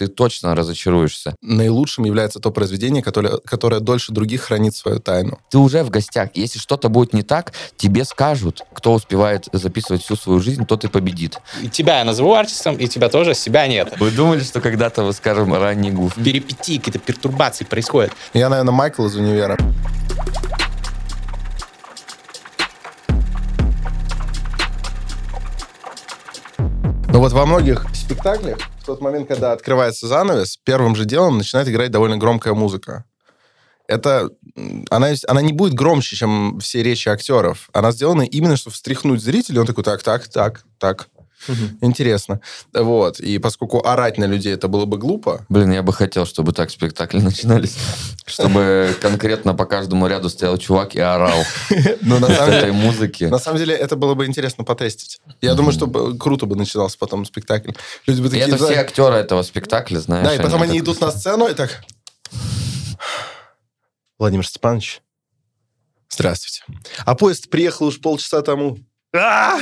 ты точно разочаруешься. Наилучшим является то произведение, которое, которое дольше других хранит свою тайну. Ты уже в гостях. Если что-то будет не так, тебе скажут. Кто успевает записывать всю свою жизнь, тот и победит. И тебя я назову артистом, и тебя тоже, себя нет. Вы думали, что когда-то вы скажем ранний гуф? Перипетии, какие-то пертурбации происходят. Я, наверное, Майкл из универа. Но вот во многих спектаклях, в тот момент, когда открывается занавес, первым же делом начинает играть довольно громкая музыка. Это, она, она не будет громче, чем все речи актеров. Она сделана именно, чтобы встряхнуть зрителя. Он такой, так, так, так, так. Интересно. Вот. И поскольку орать на людей это было бы глупо, Блин, я бы хотел, чтобы так спектакли начинались. Чтобы конкретно по каждому ряду стоял чувак и орал но на от самом этой деле, музыки. на самом деле это было бы интересно потестить. Я думаю, что круто бы начинался потом спектакль. Люди бы И такие... это все актеры этого спектакля, знаешь. Да, и потом они идут на сцену и так... Владимир Степанович, здравствуйте. А поезд приехал уж полчаса тому. А!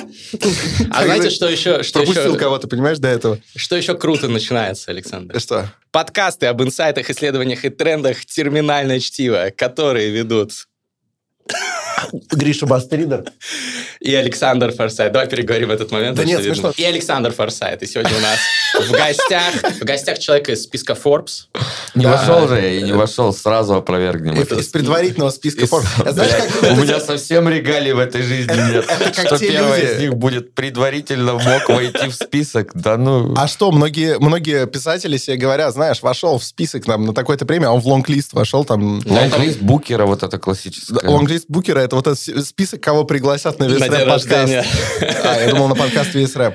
А знаете, что еще, что Пропустил еще, кого-то, понимаешь, до этого. что еще круто начинается, Александр? Что? Подкасты об инсайтах, исследованиях и трендах «Терминальное чтиво», которые ведут Гриша Бастридер. и Александр Форсайт. Давай переговорим в этот момент. Да нет, очевидно. смешно. И Александр Форсайт. И сегодня у нас в гостях, в гостях человека из списка Forbes. Не Да. вошел же я и не вошел, сразу опровергнем. Из, это. из предварительного списка из- форм. А Знаешь, как... У меня совсем регалий в этой жизни нет. Что первое люди. из них будет предварительно мог войти в список. Да ну... А что, многие, многие писатели себе говорят, знаешь, вошел в список там, на такой-то премии, а он в лонг-лист вошел там... Лонг-лист Букера, вот это классическое. Лонг-лист Букера — это вот этот список, кого пригласят на весь На рэп подкаст. А, я думал, на подкаст весь рэп.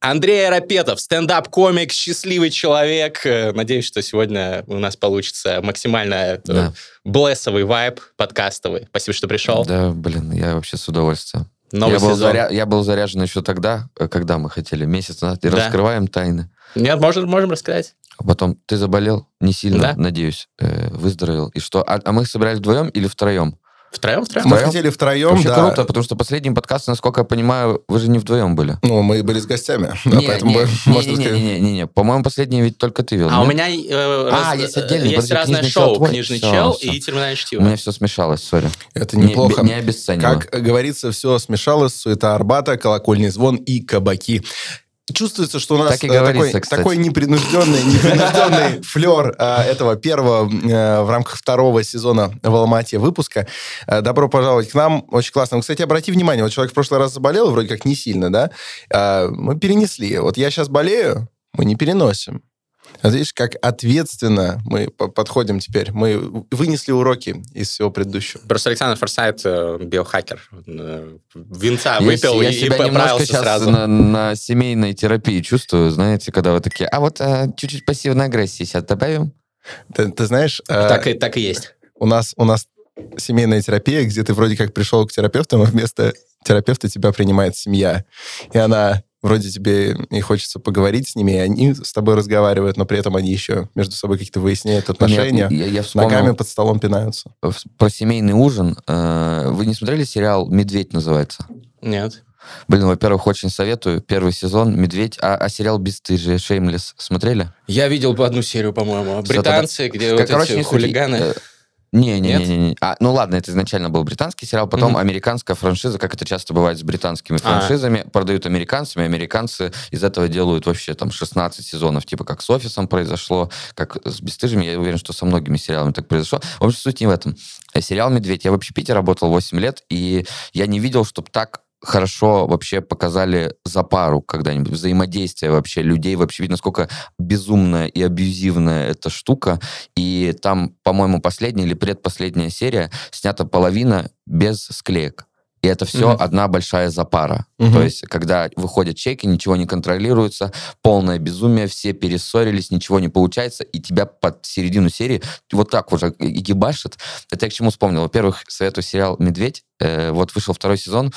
Андрей Арапетов, стендап-комик, счастливый человек. Э, Надеюсь, что сегодня у нас получится максимально э, Да. блессовый вайб подкастовый. Спасибо, что пришел. Да, блин, я вообще с удовольствием. Новый я, был сезон. заря- я был заряжен еще тогда, э, когда мы хотели, месяц назад, и Да. раскрываем тайны. Нет, можем, можем рассказать. А потом ты заболел, не сильно, Да. надеюсь, э, выздоровел. И что? А, а мы собирались вдвоем или втроем? Втроем, втроем? Мы Втроем? хотели втроем, Вообще да. круто, потому что последний подкаст, насколько я понимаю, вы же не вдвоем были. Ну, мы были с гостями, да, Не, поэтому не, мы- не, можно не, не, сказать... не, не, не. По-моему, последний ведь только ты вел. А у нет? меня э, А, раз- есть отдельный, есть подожди, разное «Книжный чел» шоу твой? «Книжный Всё, чел» всё. и «Терминальное чтиво». У меня все смешалось, сори. Это Не- неплохо. Не, обесценивай. Как говорится, все смешалось, суета Арбата, колокольный звон и кабаки. Чувствуется, что у нас Так и э, такой, кстати. такой непринужденный, непринужденный флер э, этого первого э, в рамках второго сезона в Алмате выпуска. Добро пожаловать к нам. Очень классно. Кстати, обрати внимание, вот человек в прошлый раз заболел, вроде как не сильно, да? Мы перенесли. Вот я сейчас болею, мы не переносим. А видишь, как ответственно мы по- подходим теперь. Мы вынесли уроки из всего предыдущего. Просто Александр Форсайт э, биохакер. Э, Винца Я выпил я и, и себя немножко поправился сейчас сразу. на, на семейной терапии чувствую, знаете, когда вы такие, а вот а, чуть-чуть пассивной агрессии сейчас добавим. Ты, ты знаешь, э, Так, и, так и есть. у нас у нас семейная терапия, где ты вроде как пришел к терапевту, а вместо терапевта тебя принимает семья. И она вроде тебе и хочется поговорить с ними, и они с тобой разговаривают, но при этом они еще между собой какие-то выясняют отношения. Я, я вспомнил Ногами под столом пинаются. в- про семейный ужин. Э, Вы не смотрели сериал «Медведь» называется? Нет. Блин, во-первых, очень советую. Первый сезон «Медведь», а, а сериал «Бесстыжие», «Шеймлес» смотрели? Я видел по одну серию, по-моему. Британцы, где вот короче, эти не суть. Не, не, Нет? не, не, не. А, ну ладно, это изначально был британский сериал, потом Мгм. американская франшиза, как это часто бывает с британскими А. франшизами, продают американцами, американцы из этого делают вообще там 16 сезонов, типа как с «Офисом» произошло, как с «Бесстыжими», я уверен, что со многими сериалами так произошло. В общем, суть не в этом. Э, Сериал «Медведь». Я в общепите работал 8 лет, и я не видел, чтобы так хорошо вообще показали за пару когда-нибудь, взаимодействие вообще людей, вообще видно, насколько безумная и абьюзивная эта штука. И там, по-моему, последняя или предпоследняя серия снята половина без склеек. И это все Мгм. одна большая запара. Мгм. То есть, когда выходят чеки, ничего не контролируется, полное безумие, все перессорились, ничего не получается, и тебя под середину серии вот так уже и гибашит. Это я к чему вспомнил. Во-первых, советую сериал «Медведь». Э, вот вышел второй сезон.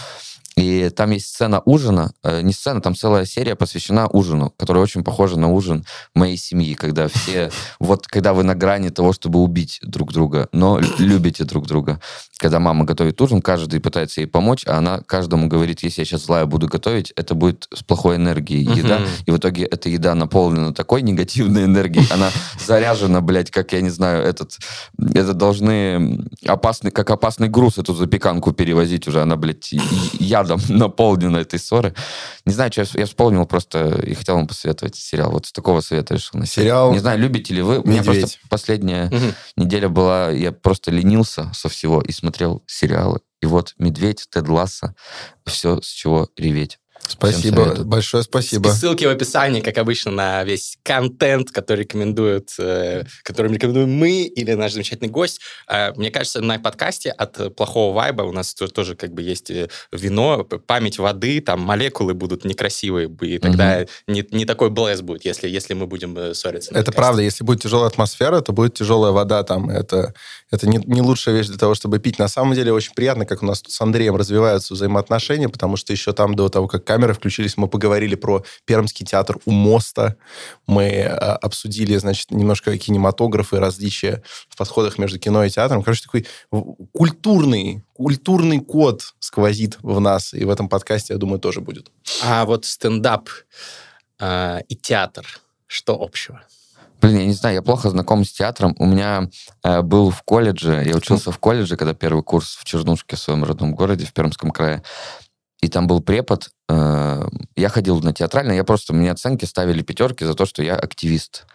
И там есть сцена ужина, э, не сцена, там целая серия посвящена ужину, которая очень похожа на ужин моей семьи, когда все, вот когда вы на грани того, чтобы убить друг друга, но любите друг друга. Когда мама готовит ужин, каждый пытается ей помочь, а она каждому говорит, если я сейчас злая буду готовить, это будет с плохой энергией еда, и в итоге эта еда наполнена такой негативной энергией, она заряжена, блядь, как, я не знаю, этот, это должны опасный, как опасный груз эту запеканку перевозить уже, она, блядь, я ядом наполнена этой ссоры. Не знаю, что я, я вспомнил просто и хотел вам посоветовать сериал. Вот с такого совета решил на Сериал Не знаю, любите ли вы. У меня просто последняя угу. неделя была, я просто ленился со всего и смотрел сериалы. И вот «Медведь», «Тед Ласса», все, с чего реветь. Спасибо, большое спасибо. Ссылки в описании, как обычно, на весь контент, который рекомендуют, э, который рекомендуем мы или наш замечательный гость. Э, мне кажется, на подкасте от плохого вайба у нас тоже как бы есть э, вино, память воды, там молекулы будут некрасивые, и тогда угу. не, не такой блэс будет, если, если мы будем ссориться. Это правда, если будет тяжелая атмосфера, то будет тяжелая вода там. Это, это не, не лучшая вещь для того, чтобы пить. На самом деле очень приятно, как у нас тут с Андреем развиваются взаимоотношения, потому что еще там до того, как камеры включились, мы поговорили про Пермский театр у моста, мы э, обсудили, значит, немножко кинематографы, различия в подходах между кино и театром. Короче, такой культурный, культурный код сквозит в нас, и в этом подкасте, я думаю, тоже будет. А вот стендап э, и театр, что общего? Блин, я не знаю, я плохо знаком с театром. У меня э, был в колледже, я учился в колледже, когда первый курс в Чернушке, в своем родном городе, в Пермском крае и там был препод. Э, я ходил на театральное, я просто, мне оценки ставили пятерки за то, что я активист.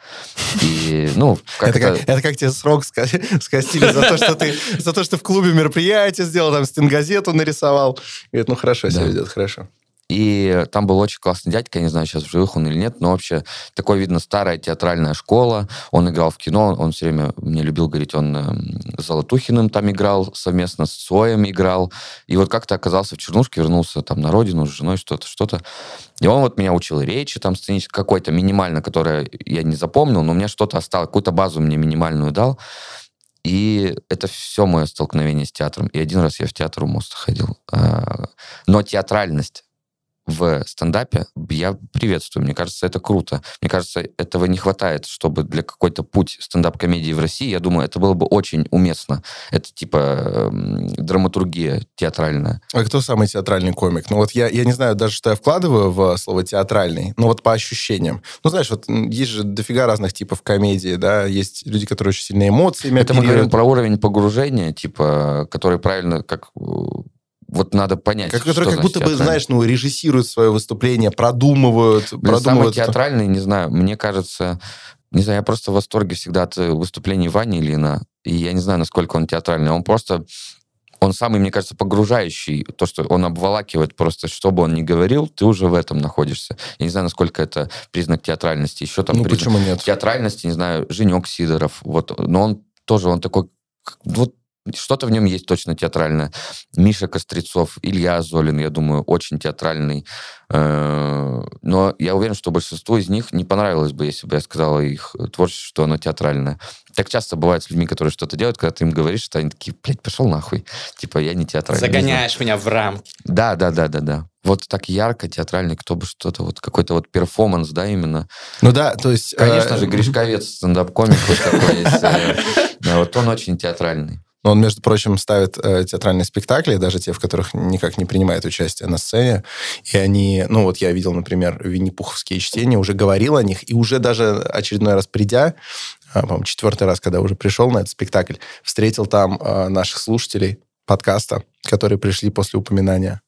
И, ну, как это, как, это как тебе срок скостили за то, что ты за то, что в клубе мероприятие сделал, там стенгазету нарисовал. Это, ну, хорошо себя ведет, хорошо. И там был очень классный дядька, я не знаю, сейчас в живых он или нет, но вообще такой, видно, старая театральная школа. Он играл в кино, он все время мне любил говорить, он э, Золотухиным там играл, совместно с Соем играл. И вот как-то оказался в Чернушке, вернулся там на родину с женой, что-то, что-то. И он вот меня учил речи там сценической какой-то минимально, которое я не запомнил, но у меня что-то осталось, какую-то базу мне минимальную дал. И это все мое столкновение с театром. И один раз я в театр у моста ходил. А, но театральность в стендапе я приветствую. Мне кажется, это круто. Мне кажется, этого не хватает, чтобы для какой-то путь стендап-комедии в России, я думаю, это было бы очень уместно. Это типа э, драматургия театральная. А кто самый театральный комик? Ну вот я, я не знаю даже, что я вкладываю в слово театральный, но вот по ощущениям. Ну знаешь, вот есть же дофига разных типов комедии, да, есть люди, которые очень сильные эмоциями Это мы говорим про уровень погружения, типа, который правильно, как вот надо понять, как, Которые как будто бы, знаешь, ну, режиссируют свое выступление, продумывают. Блин, продумывают самый театральный, не знаю, мне кажется, не знаю, я просто в восторге всегда от выступлений Вани Ильина, и я не знаю, насколько он театральный. Он просто он самый, мне кажется, погружающий, то, что он обволакивает просто, что бы он ни говорил, ты уже в этом находишься. Я не знаю, насколько это признак театральности. Еще там ну, почему нет? театральности, не знаю, Женек Сидоров, вот, но он тоже, он такой, вот что-то в нем есть точно театральное. Миша Кострецов, Илья Золин, я думаю, очень театральный. Э, но я уверен, что большинству из них не понравилось бы, если бы я сказал их творчество, что оно театральное. Так часто бывает с людьми, которые что-то делают, когда ты им говоришь, что они такие, блядь, пошел нахуй. Типа, я не театральный. Загоняешь меня в рамки. Да, да, да, да, да. Вот так ярко, театральный, кто бы что-то, вот какой-то вот перформанс, да, именно. Ну да, то есть... Конечно э, же, Гришковец, стендап-комик, вот такой есть. Э, вот он очень театральный. Но он, между прочим, ставит э, театральные спектакли, даже те, в которых никак не принимает участие на сцене. И они, ну вот я видел, например, Винни-Пуховские чтения, уже говорил о них, и уже даже очередной раз придя, э, по-моему, четвертый раз, когда уже пришел на этот спектакль, встретил там э, наших слушателей подкаста, которые пришли после упоминания.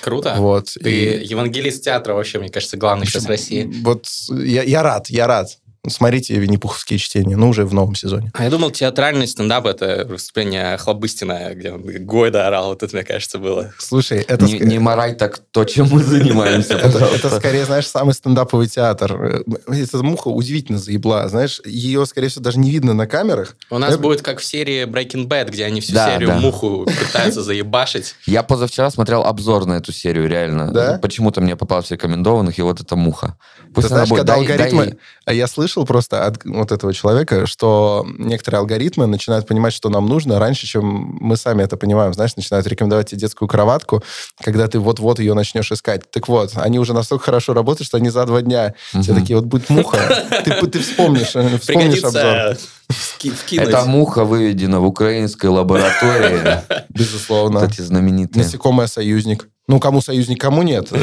Круто. Вот. Ты и... евангелист театра вообще, мне кажется, главный сейчас в России. Вот я, я рад, я рад. Смотрите Винни-Пуховские чтения, ну, уже в новом сезоне. А я думал, театральный стендап — это выступление Хлобыстина, где он Гойда орал. Вот это, мне кажется, было. Слушай, это... Не, ск... не морай так то, чем мы занимаемся, это, скорее, знаешь, самый стендаповый театр. Эта муха удивительно заебла. Знаешь, ее, скорее всего, даже не видно на камерах. У нас будет как в серии Breaking Bad, где они всю серию муху пытаются заебашить. Я позавчера смотрел обзор на эту серию, реально. Да? Почему-то мне попалось в рекомендованных, и вот эта муха. Пусть Ты знаешь, когда алгоритмы, А я слышал просто от вот этого человека, что некоторые алгоритмы начинают понимать, что нам нужно раньше, чем мы сами это понимаем. Знаешь, начинают рекомендовать тебе детскую кроватку, когда ты вот-вот ее начнешь искать. Так вот, они уже настолько хорошо работают, что они за два дня угу. все такие, вот будет муха, ты, ты вспомнишь, э, вспомнишь обзор. Эта муха выведена в украинской лаборатории. Безусловно. Кстати, знаменитые. Насекомое союзник. Ну, кому союзник, кому нет.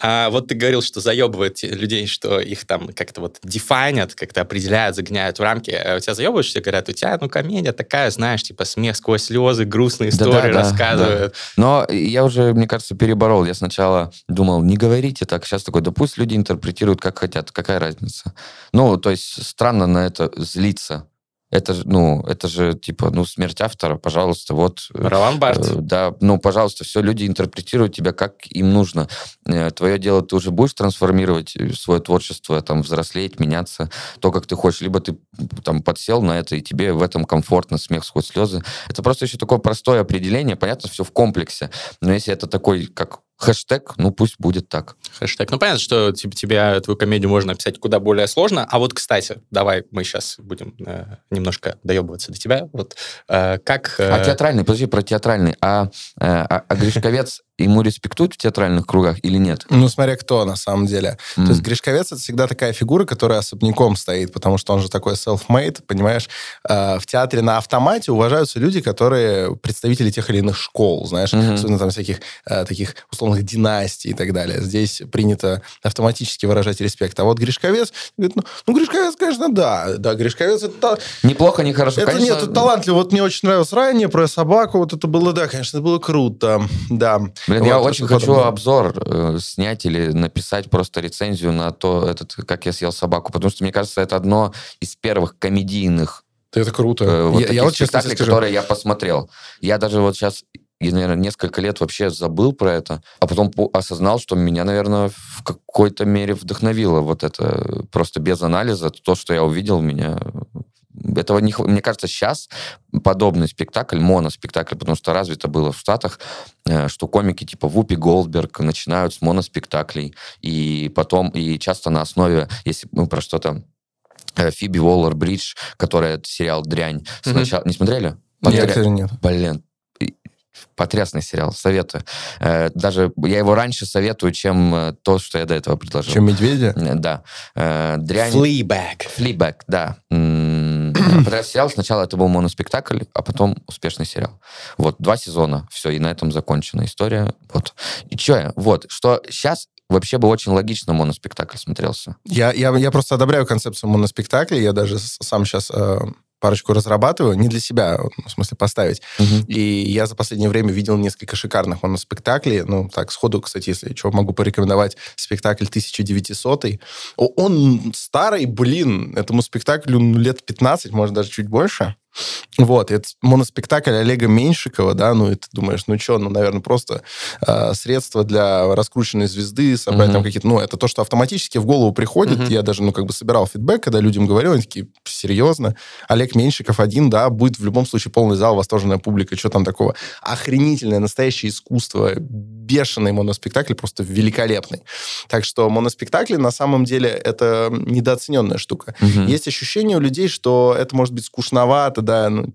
А вот ты говорил, что заебывает людей, что их там как-то вот дефайнят, как-то определяют, загоняют в рамки. А у тебя заебывают, что говорят, у тебя, ну, комедия такая, знаешь, типа смех сквозь слезы, грустные истории да, да, рассказывают. Да. Но я уже, мне кажется, переборол. Я сначала думал, не говорите так. Сейчас такой, да пусть люди интерпретируют, как хотят. Какая разница? Ну, то есть странно на это злиться. Это же, ну, это же, типа, ну, смерть автора, пожалуйста, вот... Э, Ролан Барт. Э, да, ну, пожалуйста, все, люди интерпретируют тебя, как им нужно. Э, твое дело, ты уже будешь трансформировать э, свое творчество, там, взрослеть, меняться, то, как ты хочешь. Либо ты там подсел на это, и тебе в этом комфортно, смех сквозь слезы. Это просто еще такое простое определение, понятно, все в комплексе. Но если это такой, как Хэштег, ну пусть будет так. Хэштег. Ну понятно, что типа, тебя, твою комедию можно описать куда более сложно. А вот, кстати, давай мы сейчас будем э, немножко доебываться до тебя. Вот э, как... Э... А театральный, подожди, про театральный. А, э, а, а Гришковец ему респектуют в театральных кругах или нет? Ну, смотря кто, на самом деле. Mm. То есть Гришковец — это всегда такая фигура, которая особняком стоит, потому что он же такой self-made, понимаешь? Э, в театре на автомате уважаются люди, которые представители тех или иных школ, знаешь, mm-hmm. особенно там всяких э, таких условных династий и так далее. Здесь принято автоматически выражать респект. А вот Гришковец, говорит, ну, ну Гришковец, конечно, да. Да, Гришковец — это... Неплохо, не хорошо, это, конечно. Нет, это талантливо. Вот мне очень нравилось ранее про собаку, вот это было, да, конечно, это было круто, да. Блин, вот, я очень хочу подобное. обзор э, снять или написать просто рецензию на то, этот, как я съел собаку, потому что, мне кажется, это одно из первых комедийных это круто. Э, вот я, я вот спектаклей, которые я посмотрел. Я даже вот сейчас я, наверное, несколько лет вообще забыл про это, а потом осознал, что меня, наверное, в какой-то мере вдохновило вот это просто без анализа, то, что я увидел, меня этого не, мне кажется, сейчас подобный спектакль, моноспектакль, потому что развито было в Штатах, э, что комики типа Вупи Голдберг начинают с моноспектаклей, и потом, и часто на основе, если мы про что-то э, Фиби Уоллер Бридж, которая сериал «Дрянь». Сначала... Mm-hmm. Не смотрели? Нет, Подря... нет. Блин, потрясный сериал, советую. Э, даже я его раньше советую, чем то, что я до этого предложил. Чем «Медведя»? Да. Дрянь... Флибэк. Флибэк, да. Подряд сериал. Сначала это был моноспектакль, а потом успешный сериал. Вот, два сезона. Все, и на этом закончена история. Вот. И что Вот, что сейчас вообще бы очень логично моноспектакль смотрелся. Я, я, я просто одобряю концепцию моноспектакля. Я даже сам сейчас э, парочку разрабатываю, не для себя, в смысле поставить. Угу. И я за последнее время видел несколько шикарных моноспектаклей. Ну, так, сходу, кстати, если что, могу порекомендовать спектакль 1900 Он старый, блин, этому спектаклю ну, лет 15, может, даже чуть больше. Вот, это моноспектакль Олега Меньшикова, да, ну, и ты думаешь, ну, что, ну, наверное, просто э, средства для раскрученной звезды, собрать mm-hmm. там какие-то, ну, это то, что автоматически в голову приходит. Mm-hmm. Я даже, ну, как бы собирал фидбэк, когда людям говорил, они такие, серьезно? Олег Меньшиков один, да, будет в любом случае полный зал, восторженная публика, что там такого? Охренительное, настоящее искусство, бешеный моноспектакль, просто великолепный. Так что моноспектакли, на самом деле, это недооцененная штука. Mm-hmm. Есть ощущение у людей, что это может быть скучновато, да. Ну,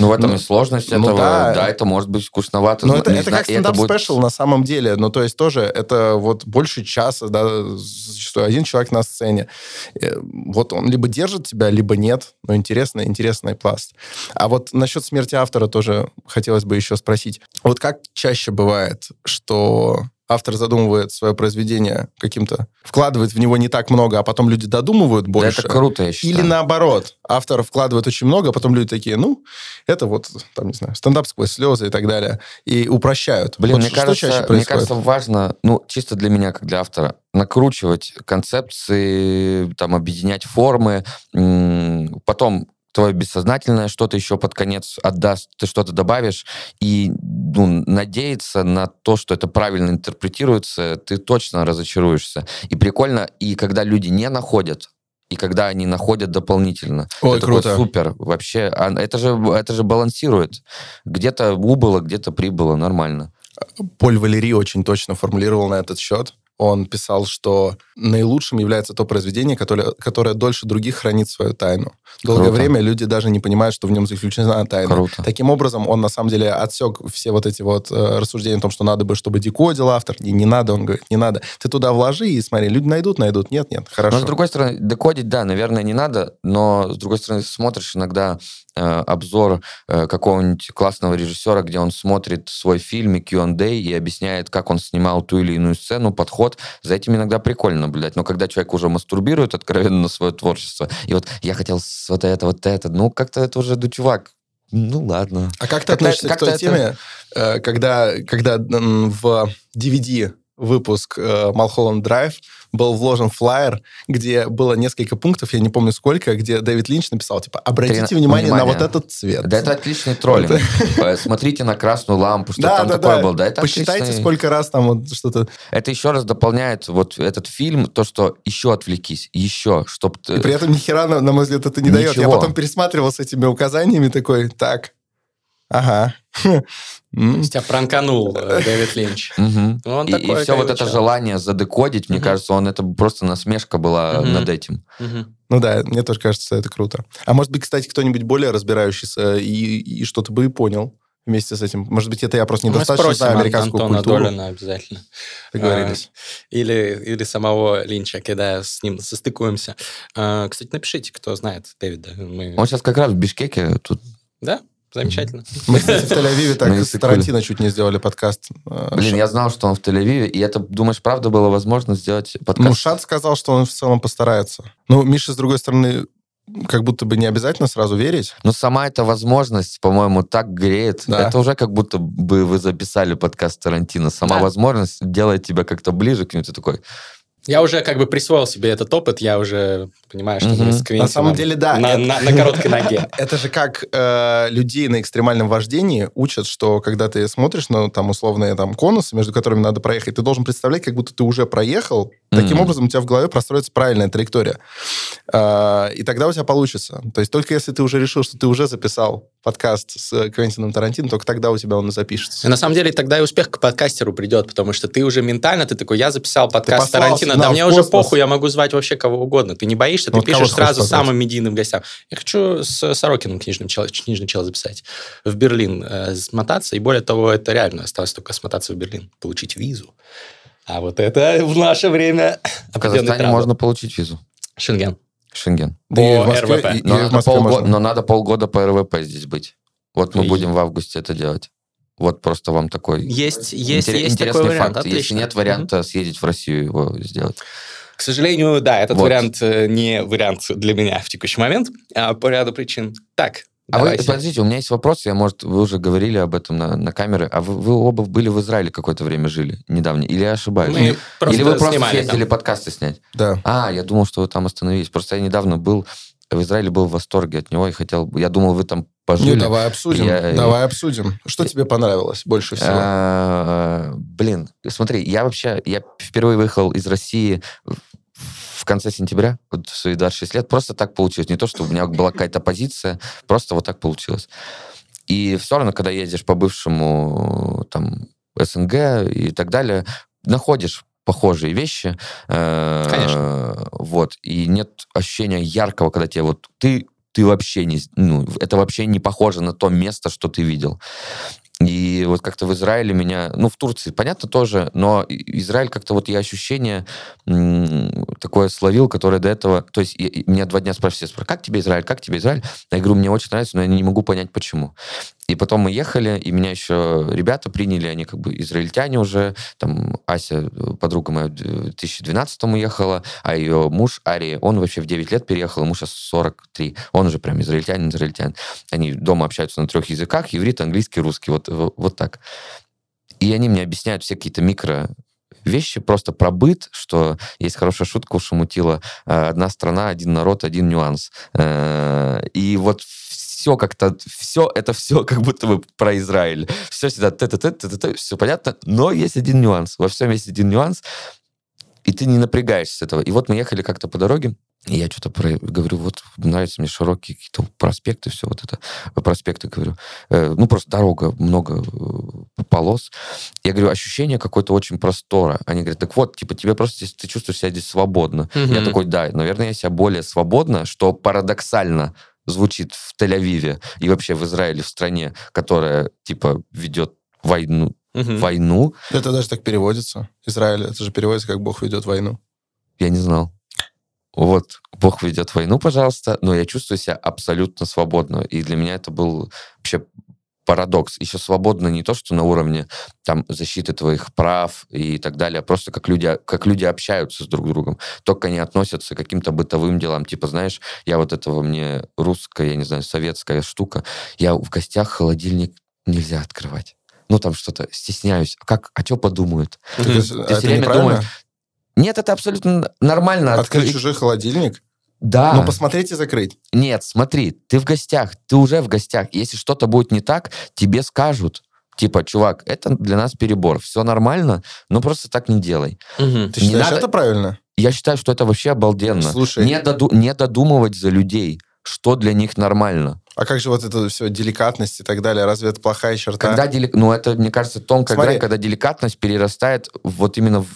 ну в этом ну, и сложность ну, этого. Да. да, это может быть скучновато. Но это, это как стендап- special будет... на самом деле. Ну, то есть тоже это вот больше часа, да, что один человек на сцене. Э, вот он либо держит тебя, либо нет. Но интересный, интересный пласт. А вот насчет смерти автора тоже хотелось бы еще спросить. Вот как чаще бывает, что автор задумывает свое произведение каким-то, вкладывает в него не так много, а потом люди додумывают больше. Да, это круто, я считаю. Или наоборот, автор вкладывает очень много, а потом люди такие, ну, это вот, там, не знаю, стендап сквозь слезы и так далее, и упрощают. Блин, вот мне, кажется, мне кажется, важно, ну, чисто для меня, как для автора, накручивать концепции, там, объединять формы, потом твое бессознательное что-то еще под конец отдаст, ты что-то добавишь, и ну, надеяться на то, что это правильно интерпретируется, ты точно разочаруешься. И прикольно, и когда люди не находят, и когда они находят дополнительно. Ой, это круто. супер. Вообще, а, это же, это же балансирует. Где-то убыло, где-то прибыло, нормально. Поль Валери очень точно формулировал на этот счет он писал, что наилучшим является то произведение, которое, которое дольше других хранит свою тайну. Долгое Круто. время люди даже не понимают, что в нем заключена тайна. Круто. Таким образом, он на самом деле отсек все вот эти вот э, рассуждения о том, что надо бы, чтобы декодил автор. Не, не надо, он говорит, не надо. Ты туда вложи и смотри, люди найдут, найдут. Нет, нет, хорошо. Но с другой стороны, декодить, да, наверное, не надо, но с другой стороны, смотришь иногда обзор э, какого-нибудь классного режиссера, где он смотрит свой фильм и Q&A и объясняет, как он снимал ту или иную сцену, подход. За этим иногда прикольно наблюдать. Но когда человек уже мастурбирует откровенно на свое творчество, и вот я хотел вот это, вот это, ну, как-то это уже, ну, чувак, ну, ладно. А как ты Как-то- относишься к как-то той это- теме, э, когда, когда в DVD выпуск э, Mulholland Drive был вложен флаер, где было несколько пунктов, я не помню сколько, где Дэвид Линч написал, типа, обратите Трина- внимание, на внимание. вот этот цвет. Да это отличный троллинг. Э, Смотрите на красную лампу, что Да, там да, такое да. было. Да, это Посчитайте, отличный- сколько раз там вот что-то... Это еще раз дополняет вот этот фильм, то, что еще отвлекись, еще, чтоб ты... И при этом ни хера, на, мой взгляд, это не дает. Я потом пересматривал с этими указаниями такой, так, ага. М, Тебя пранканул э, Дэвид Линч. Ну, и, все вот это желание задекодить, мне кажется, он это просто насмешка была Мгм. над этим. Ну да, мне тоже кажется, что это круто. А может быть, кстати, кто-нибудь более разбирающийся и, и что-то бы и понял вместе с этим. Может быть, это я просто Мы недостаточно спросим знаю Ан- американскую Антона культуру. Долина обязательно. Договорились. Или, или самого Линча, когда с ним состыкуемся. А, Кстати, напишите, кто знает Дэвида. Мы... Он сейчас как раз в Бишкеке тут. Да, замечательно. Мы, кстати, в Тель-Авиве так с. Тарантино чуть не сделали подкаст. Э, Блин, я знал, что он в Тель-Авиве, и это, думаешь, правда было возможно сделать подкаст? Ну, Шат сказал, что он в целом постарается. Ну, Миша, с другой стороны, как будто бы не обязательно сразу верить. Но сама эта возможность, по-моему, так греет. Да. Это уже как будто бы вы записали подкаст Тарантино. Сама Да. возможность делает тебя как-то ближе к нему. Ты такой, Я уже как бы присвоил себе этот опыт, я уже понимаю, что Мгм. мы с На самом деле, да. на, это- на- на короткой ноге. Это же как э, людей на экстремальном вождении учат, что когда ты смотришь на там условные там конусы, между которыми надо проехать, ты должен представлять, как будто ты уже проехал. Таким Мгм. образом у тебя в голове простроится правильная траектория. Э, и тогда у тебя получится. То есть только если ты уже решил, что ты уже записал подкаст с Квентином Тарантино, только тогда у тебя он и И запишется. на самом деле тогда и успех к подкастеру придет, потому что ты уже ментально, ты такой, я записал подкаст Тарантино, сигнал да мне уже похуй, я могу звать вообще кого угодно. Ты не боишься, ты Ну, пишешь сразу позвать? самым медийным гостям. Я хочу с Сорокиным книжным чел, книжный чел записать в Берлин, э, смотаться, и более того, это реально осталось только смотаться в Берлин, получить визу. А вот это в наше время в Казахстане можно получить визу. Шенген. Шенген. И По в Москве, РВП. и- и Но, в надо Москве полго- можно. но надо полгода по РВП здесь быть. Вот мы И- будем в августе это делать. Вот просто вам такой Есть, есть, интерес- есть интересный такой вариант. факт. Если отлично. нет варианта съездить в Россию его сделать. К сожалению, да, этот Вот. вариант э, не вариант для меня в текущий момент, а по ряду причин. Так, А вы, подождите, у меня есть вопрос, я, может, вы уже говорили об этом на, на камеры, а вы, вы оба были в Израиле какое-то время жили недавно, или я ошибаюсь? Мы просто или вы просто съездили там. подкасты снять? Да. А, я думал, что вы там остановились. Просто я недавно был в Израиле, был в восторге от него и хотел... бы- Я думал, вы там пожили. Ну, давай обсудим. Я- Давай обсудим. Что тебе понравилось больше всего? А, Блин, смотри, я вообще, я впервые выехал из России в- конце сентября, вот в свои 26 лет, просто так получилось. Не то, что у меня была какая-то позиция, просто вот так получилось. И все равно, когда едешь по бывшему там СНГ и так далее, находишь похожие вещи. э, Конечно. Вот. И нет ощущения яркого, когда тебе вот ты ты вообще не... Ну, это вообще не похоже на то место, что ты видел. И вот как-то в Израиле меня... Ну, в Турции, понятно, тоже, но Израиль как-то вот я ощущение такое словил, которое до этого... То есть и меня два дня спрашивали, как тебе Израиль, как тебе Израиль? Я говорю, мне очень нравится, но я не могу понять, почему. И потом мы ехали, и меня еще ребята приняли, они как бы израильтяне уже. Там Ася, э, подруга моя, в 2012 уехала, а ее муж Ари, он вообще в 9 лет переехал, ему сейчас 43. Он уже прям израильтянин, израильтян. Они дома общаются на трех языках, иврит, английский, русский, вот, вот, вот так. И они мне объясняют все какие-то микро вещи просто про быт, что есть хорошая шутка у Шамутила. э, Одна страна, один народ, один нюанс. Э, И вот все как-то, все, это все как будто бы про Израиль. Все всегда т т т т т все понятно, но есть один нюанс. Во всем есть один нюанс, и ты не напрягаешься с этого. И вот мы ехали как-то по дороге, И я что-то про... говорю, вот нравятся мне широкие какие-то проспекты, все вот это. Проспекты, говорю. Э, ну, просто дорога, много э, полос. Я говорю, ощущение какое-то очень простора. Они говорят, так вот, типа, тебе просто здесь, ты чувствуешь себя здесь свободно. Мгм. Я такой, да, наверное, я себя более свободно, что парадоксально звучит в Тель-Авиве и вообще в Израиле, в стране, которая, типа, ведет войну, Мгм. войну, Это даже так переводится. Израиль, это же переводится, как Бог ведет войну. я не знал. Вот, Бог ведет войну, пожалуйста, но я чувствую себя абсолютно свободно. И для меня это был вообще парадокс. Еще свободно не то, что на уровне там защиты твоих прав и так далее, а просто как люди, как люди общаются с друг другом. Только они относятся к каким-то бытовым делам. Типа, знаешь, я вот этого мне русская, я не знаю, советская штука. Я в гостях холодильник нельзя открывать. Ну, там что-то стесняюсь. А как, а что подумают? Это- Ты а всё это время думаешь, Нет, это абсолютно нормально. Открыть Открыть- чужой холодильник? Да. Ну, посмотреть и закрыть. Нет, смотри, ты в гостях, ты уже в гостях. Если что-то будет не так, тебе скажут. Типа, чувак, это для нас перебор. Все нормально, но просто так не делай. Мгм. Ты Не считаешь, надо- это правильно? Я считаю, что это вообще обалденно. Слушай. Не, доду- не додумывать за людей, что для них нормально. А как же вот это все, деликатность и так далее? Разве это плохая черта? Когда дели- Ну, это, мне кажется, тонкая Смотри. грань, когда деликатность перерастает вот именно в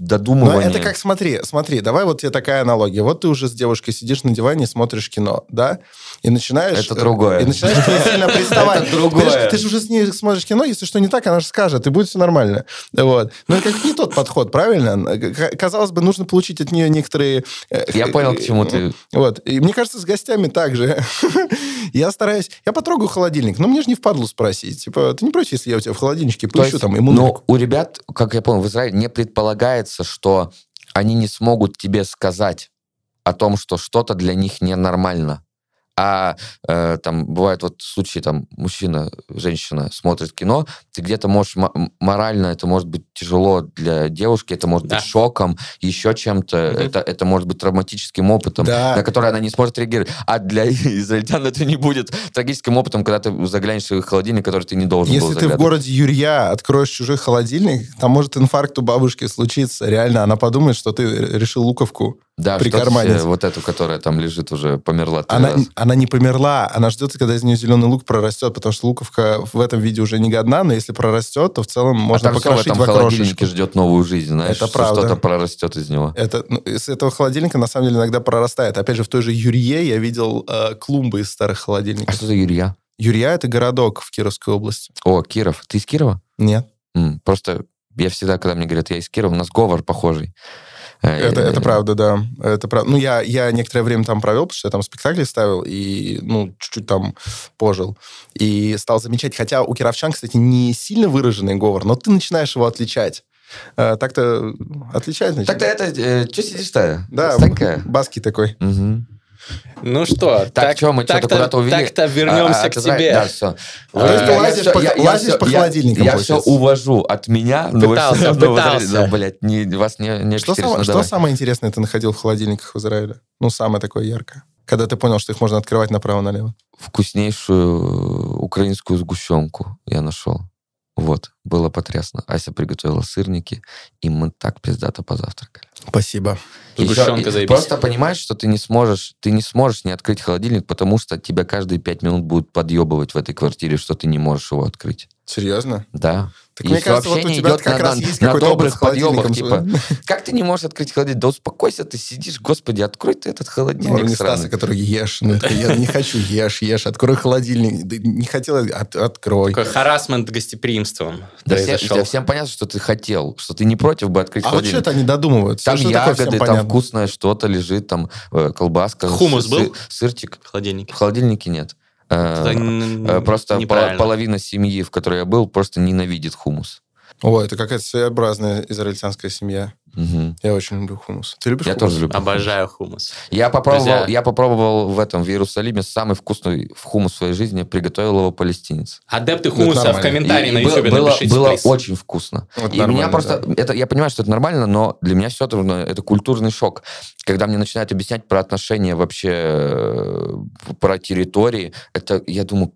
Ну, додумывание. это как, смотри, смотри, давай вот тебе такая аналогия. Вот ты уже с девушкой сидишь на диване и смотришь кино, да? И начинаешь... Это э, другое. И начинаешь к ней сильно приставать. Это другое. Ты же уже с ней смотришь кино, если что не так, она же скажет, и будет все нормально. Вот. Но это как не тот подход, правильно? Казалось бы, нужно получить от нее некоторые... э, Я э, понял, к чему ты... Вот. И мне кажется, с гостями так же. Я стараюсь... Я потрогаю холодильник, но мне же не впадлу спросить. Типа, ты не против, если я у тебя в холодильничке То поищу там иммунный Но у ребят, как я понял, в Израиле не предполагается, что они не смогут тебе сказать о том, что что-то для них ненормально. А э, там бывают вот случаи, там мужчина, женщина смотрит кино, ты где-то можешь морально, это может быть тяжело для девушки, это может Да. быть шоком, еще чем-то, Мгм. это, это может быть травматическим опытом, Да. на который она не сможет реагировать. А для израильтян это не будет трагическим опытом, когда ты заглянешь в их холодильник, который ты не должен был Если ты в городе Юрья откроешь чужой холодильник, там может инфаркт у бабушки случиться. Реально, она подумает, что ты решил луковку. Да, прикарманить. вот эту, которая там лежит уже, померла. Она, она не померла, она ждет, когда из нее зеленый лук прорастет, потому что луковка в этом виде уже не годна, но если прорастет, то в целом можно а там всё в покрошить этом в холодильнике ждет новую жизнь, знаешь, Это правда. что-то прорастет из него. Это, ну, из этого холодильника на самом деле иногда прорастает. Опять же, в той же Юрье я видел э, клумбы из старых А холодильников. что за Юрья? Юрья — это городок в Кировской области. О, Киров. Ты из Кирова? Нет? М, просто я всегда, когда мне говорят, я из Кирова, у нас говор похожий. Э, Это, э, это правда, да. Это правда. Ну, я, я некоторое время там провел, потому что я там спектакли ставил и, ну, чуть-чуть там пожил. И стал замечать, хотя у кировчан, кстати, не сильно выраженный говор, но ты начинаешь его отличать. Э, Так-то отличать начинаешь. Так-то это... что сидишь-то? Да, Станька? баски такой. Мгм. Ну что, Так, что, мы что-то так-то- куда-то увели? Так-то вернемся А, а, к тебе. Да, все. То есть ты лазишь по- лазишь по холодильникам, Я все получается. увожу от меня. но вы Пытался, равно пытался. Да, блядь, не, вас не, не Что, само- что самое интересное ты находил в холодильниках в Израиле? Ну, самое такое яркое. Когда ты понял, что их можно открывать направо-налево. вкуснейшую украинскую сгущенку я нашел. Вот, было потрясно. Ася приготовила сырники, и мы так пиздато позавтракали. Спасибо. Заебись. Просто понимаешь, что ты не сможешь, ты не сможешь не открыть холодильник, потому что тебя каждые пять минут будут подъебывать в этой квартире, что ты не можешь его открыть. Серьезно? Да. Так И мне кажется, вот у тебя идет как на- раз на- есть на какой-то подъебах, холодильником. типа, как ты не можешь открыть холодильник? Да успокойся, ты сидишь, господи, открой ты этот Ну, холодильник не сраный. Стаса, который ешь. Ну, это я не хочу, ешь, ешь. Открой холодильник. Да не хотел, от- открой. Такой харасмент гостеприимством Да все- произошел. да всем понятно, что ты хотел, что ты не против бы открыть А вот холодильник. что это они додумывают? Там Что ягоды, там понятно? вкусное что-то лежит, там э, колбаска. Хумус сы- был? Сырчик. в холодильнике. В холодильнике нет. Э, Это э, Просто половина семьи, в которой я был, просто ненавидит хумус. О, это какая-то своеобразная израильтянская семья. Мгм. Я очень люблю хумус. Ты любишь Я хумус? тоже люблю. Обожаю хумус. Я попробовал, Друзья. я попробовал в этом, в Иерусалиме, самый вкусный в хумус в своей жизни, приготовил его палестинец. Адепты Ну, хумуса в комментарии И- на YouTube было, напишите, было please. очень вкусно. Вот и меня просто, да. это, я понимаю, что это нормально, но для меня все равно это культурный шок. Когда мне начинают объяснять про отношения вообще, э, про территории, это, я думаю,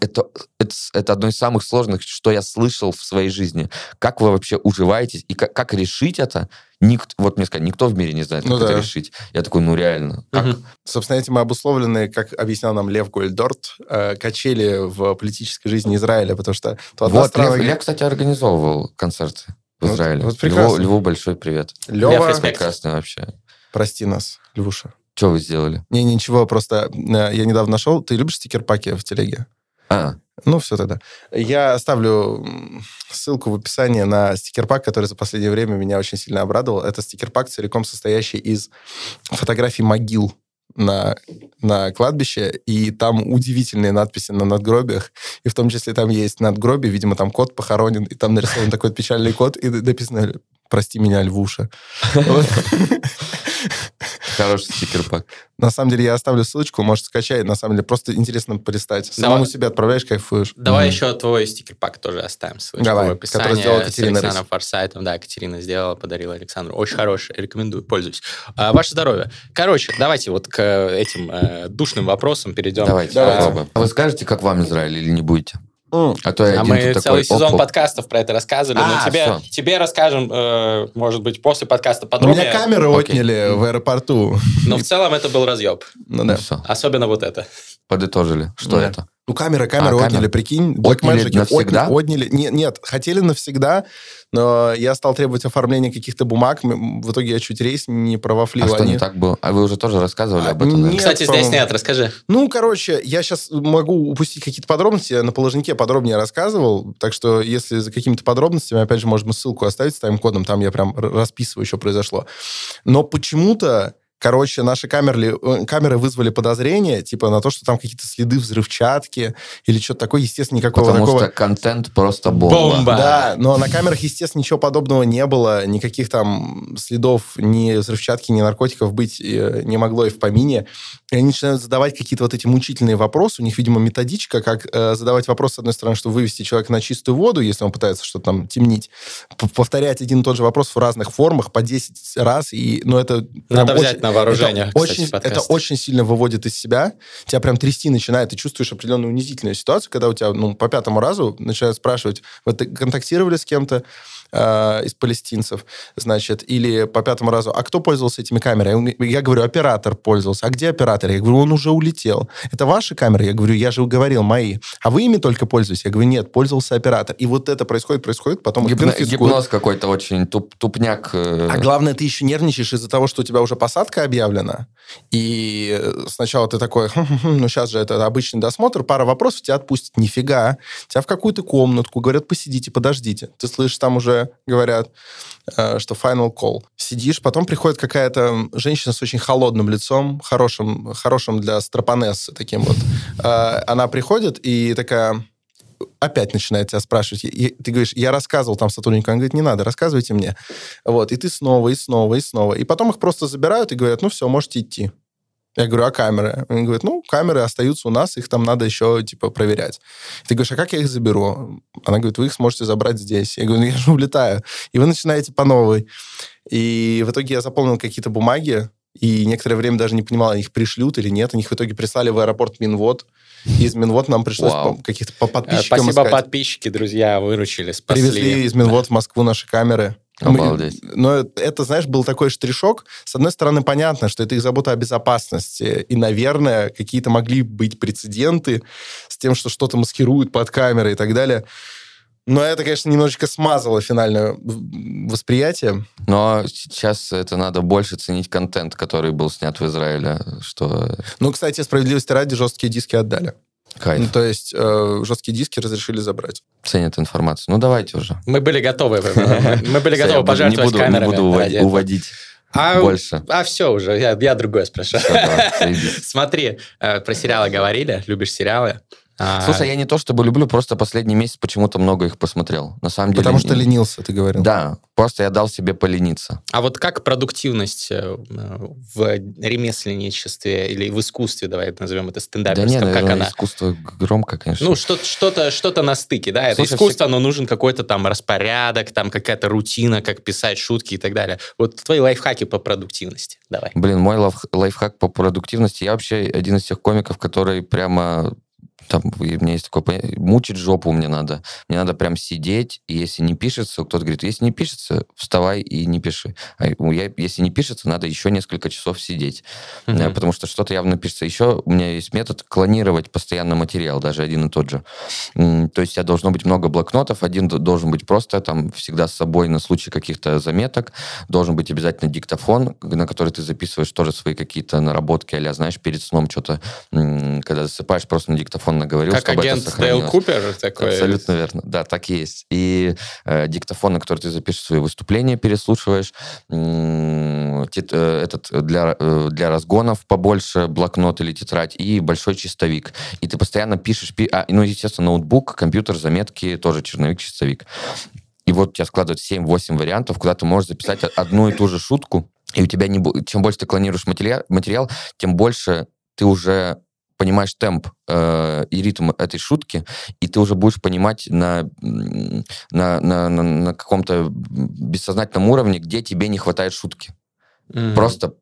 это, это, это одно из самых сложных, что я слышал в своей жизни. Как вы вообще уживаетесь и как, как решить это? Никто, вот мне сказать, никто в мире не знает, как Ну это да. решить. Я такой, ну реально. Как? Мгм. Собственно, этим обусловлены, как объяснял нам Лев Гольдорт, э, качели в политической жизни Израиля, потому что то одна Вот, страна Лев, Лев, кстати, организовывал концерты в Вот- Израиле. вот Льву, прекрасно. Льву большой привет. Лева, Лев, респект. Прекрасный вообще. прости нас, Львуша. Что вы сделали? Не, ничего, просто э, я недавно нашел. Ты любишь стикер-паки в телеге? А, Ну, все тогда. Я оставлю ссылку в описании на стикер-пак, который за последнее время меня очень сильно обрадовал. Это стикер-пак, целиком состоящий из фотографий могил на, на кладбище, и там удивительные надписи на надгробиях, и в том числе там есть надгробие, видимо, там кот похоронен, и там нарисован такой печальный кот, и написано «Прости меня, Львуша». Хороший стикер-пак. На самом деле я оставлю ссылочку, может, скачай. На самом деле просто интересно полистать. Самому Давай. себе отправляешь, кайфуешь. Давай еще твой стикер-пак тоже оставим. Ссылочку Давай, в описании. который сделала с Катерина Александром Рысь. Форсайтом. Да, Катерина сделала, подарила Александру. Очень хороший, рекомендую, пользуюсь. А, ваше здоровье. Короче, давайте вот к этим э, душным вопросам перейдем. Давайте, Давайте. А вы скажете, как вам Израиль или не будете? А то я А мы тут целый такой, сезон оп-оп. подкастов про это рассказывали, А, но тебе, тебе расскажем, э, может быть, после подкаста У подробнее. меня камеры Окей. отняли в аэропорту. Но в целом это был разъеб. Ну Ну да. все, Особенно вот это. подытожили. Что Да. это? Ну, камеры, камеры А, отняли, камеры. прикинь. Отняли Blackmagic навсегда? отня- Отняли. Нет, нет, хотели навсегда, но я стал требовать оформления каких-то бумаг. В итоге я чуть рейс не провафлил. А что Они- не так было? А вы уже тоже рассказывали А, об этом? нет. Кстати, здесь нет, расскажи. Ну, короче, я сейчас могу упустить какие-то подробности. Я на положнике подробнее рассказывал. Так что, если за какими-то подробностями, опять же, можем ссылку оставить с тайм-кодом. Там я прям расписываю, что произошло. Но почему-то Короче, наши камеры, э, камеры вызвали подозрение, типа, на то, что там какие-то следы взрывчатки или что-то такое. Естественно, никакого Потому такого... что контент просто бомба. Бомба. Да, но на камерах, естественно, ничего подобного не было, никаких там следов ни взрывчатки, ни наркотиков быть э, не могло и в помине. И они начинают задавать какие-то вот эти мучительные вопросы. У них, видимо, методичка, как э, задавать вопрос, с одной стороны, чтобы вывести человека на чистую воду, если он пытается что-то там темнить, повторять один и тот же вопрос в разных формах по 10 раз. И, ну, это Надо очень- взять на вооружение, это кстати, очень, это очень сильно выводит из себя. Тебя прям трясти начинает. Ты чувствуешь определенную унизительную ситуацию, когда у тебя ну, по пятому разу начинают спрашивать, ты контактировали с кем-то э, из палестинцев, значит, или по пятому разу, а кто пользовался этими камерами? Я говорю, оператор пользовался. А где оператор? Я говорю, он уже улетел. Это ваши камеры? Я говорю, я же говорил, мои. А вы ими только пользуетесь? Я говорю, нет, пользовался оператор. И вот это происходит, происходит, потом Гипно- гипноз какой-то очень туп- тупняк. э, А главное, ты еще нервничаешь из-за того, что у тебя уже посадка объявлена. И э, сначала ты такой, «Хм-хм-хм, ну сейчас же это обычный досмотр, пара вопросов, тебя отпустят. Нифига. Тебя в какую-то комнатку, говорят, посидите, подождите. Ты слышишь, там уже говорят, э, что final call. Сидишь, потом приходит какая-то женщина с очень холодным лицом, хорошим, хорошим для стропонессы таким вот. Э, Она приходит и такая опять начинает тебя спрашивать. И- ты говоришь, я рассказывал там сотруднику. Он говорит, не надо, рассказывайте мне. Вот, и ты снова, и снова, и снова. И потом их просто забирают и говорят, ну все, можете идти. Я говорю, а камеры? Он говорит, ну, камеры остаются у нас, их там надо еще, типа, проверять. Ты говоришь, а как я их заберу? Она говорит, вы их сможете забрать здесь. Я говорю, ну, я же улетаю. И вы начинаете по новой. И в итоге я заполнил какие-то бумаги, и некоторое время даже не понимал, их пришлют или нет. Они их в итоге прислали в аэропорт Минвод. Из Минвод нам пришлось Вау. каких-то по Э, подписчикам Спасибо, искать. подписчики, друзья, выручили, спасли. Привезли из Минвод в Москву наши камеры. Мы- Обалдеть. Но это, знаешь, был такой штришок. С одной стороны, понятно, что это их забота о безопасности. И, наверное, какие-то могли быть прецеденты с тем, что что-то маскируют под камерой и так далее. Но это, конечно, немножечко смазало финальное восприятие. Но сейчас это надо больше ценить контент, который был снят в Израиле, что Ну, кстати, справедливости ради, жесткие диски отдали. Ну, кайф. то есть э, жесткие диски разрешили забрать. Ценят информацию. Ну, давайте уже. Мы были готовы. Мы были готовы пожертвовать камерами. Не буду уводить, А, больше. а все уже, я, я другое давай, заебись. Смотри, э, про сериалы говорили, любишь сериалы. А, Слушай, я не то чтобы люблю, просто последний месяц почему-то много их посмотрел. На самом деле... Потому что не- ленился, ты говорил. Да, просто я дал себе полениться. А вот как продуктивность э, в ремесленничестве или в искусстве, давай это назовем это Да стендаперском, не, как наверное, она? искусство громко, конечно. Ну, что- что-то что на стыке, да, это Слушай, искусство, но нужен какой-то там распорядок, там какая-то рутина, как писать шутки и так далее. Вот твои лайфхаки по продуктивности, давай. Блин, мой лайф- лайфхак по продуктивности. Я вообще один из тех комиков, который прямо там, у меня есть такое мучить жопу мне надо. Мне надо прям сидеть, и если не пишется, кто-то говорит, если не пишется, вставай и не пиши. А я, если не пишется, надо еще несколько часов сидеть, mm-hmm. потому что что-то явно пишется. Еще у меня есть метод клонировать постоянно материал, даже один и тот же. То есть у тебя должно быть много блокнотов, один должен быть просто там всегда с собой на случай каких-то заметок, должен быть обязательно диктофон, на который ты записываешь тоже свои какие-то наработки, а знаешь, перед сном что-то, когда засыпаешь, просто на диктофон диктофон наговорил, как чтобы агент это Дейл Купер такой. Абсолютно верно. Да, так и есть. И э, диктофон, на который ты запишешь свои выступления, переслушиваешь. Э, этот для, э, для разгонов побольше блокнот или тетрадь и большой чистовик. И ты постоянно пишешь... Пи... А, ну, естественно, ноутбук, компьютер, заметки, тоже черновик, чистовик. И вот у тебя складывают 7-8 вариантов, куда ты можешь записать одну и ту же шутку, и у тебя не... Чем больше ты клонируешь материал, материал тем больше ты уже понимаешь темп э, и ритм этой шутки, и ты уже будешь понимать на, на, на, на, на каком-то бессознательном уровне, где тебе не хватает шутки. Mm-hmm. Просто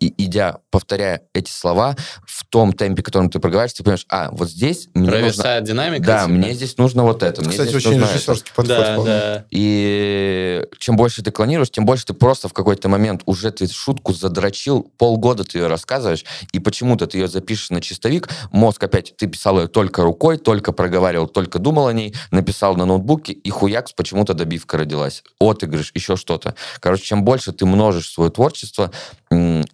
и, идя, повторяя эти слова в том темпе, которым ты проговариваешь, ты понимаешь, а, вот здесь мне Провисает нужно... динамика. Да, типа. мне здесь нужно вот это. Мне Кстати, здесь очень нужно режиссерский это. подход. Да, да. И чем больше ты клонируешь, тем больше ты просто в какой-то момент уже ты шутку задрочил, полгода ты ее рассказываешь, и почему-то ты ее запишешь на чистовик, мозг опять, ты писал ее только рукой, только проговаривал, только думал о ней, написал на ноутбуке, и хуякс, почему-то добивка родилась. Отыгрыш, еще что-то. Короче, чем больше ты множишь свое творчество, ну,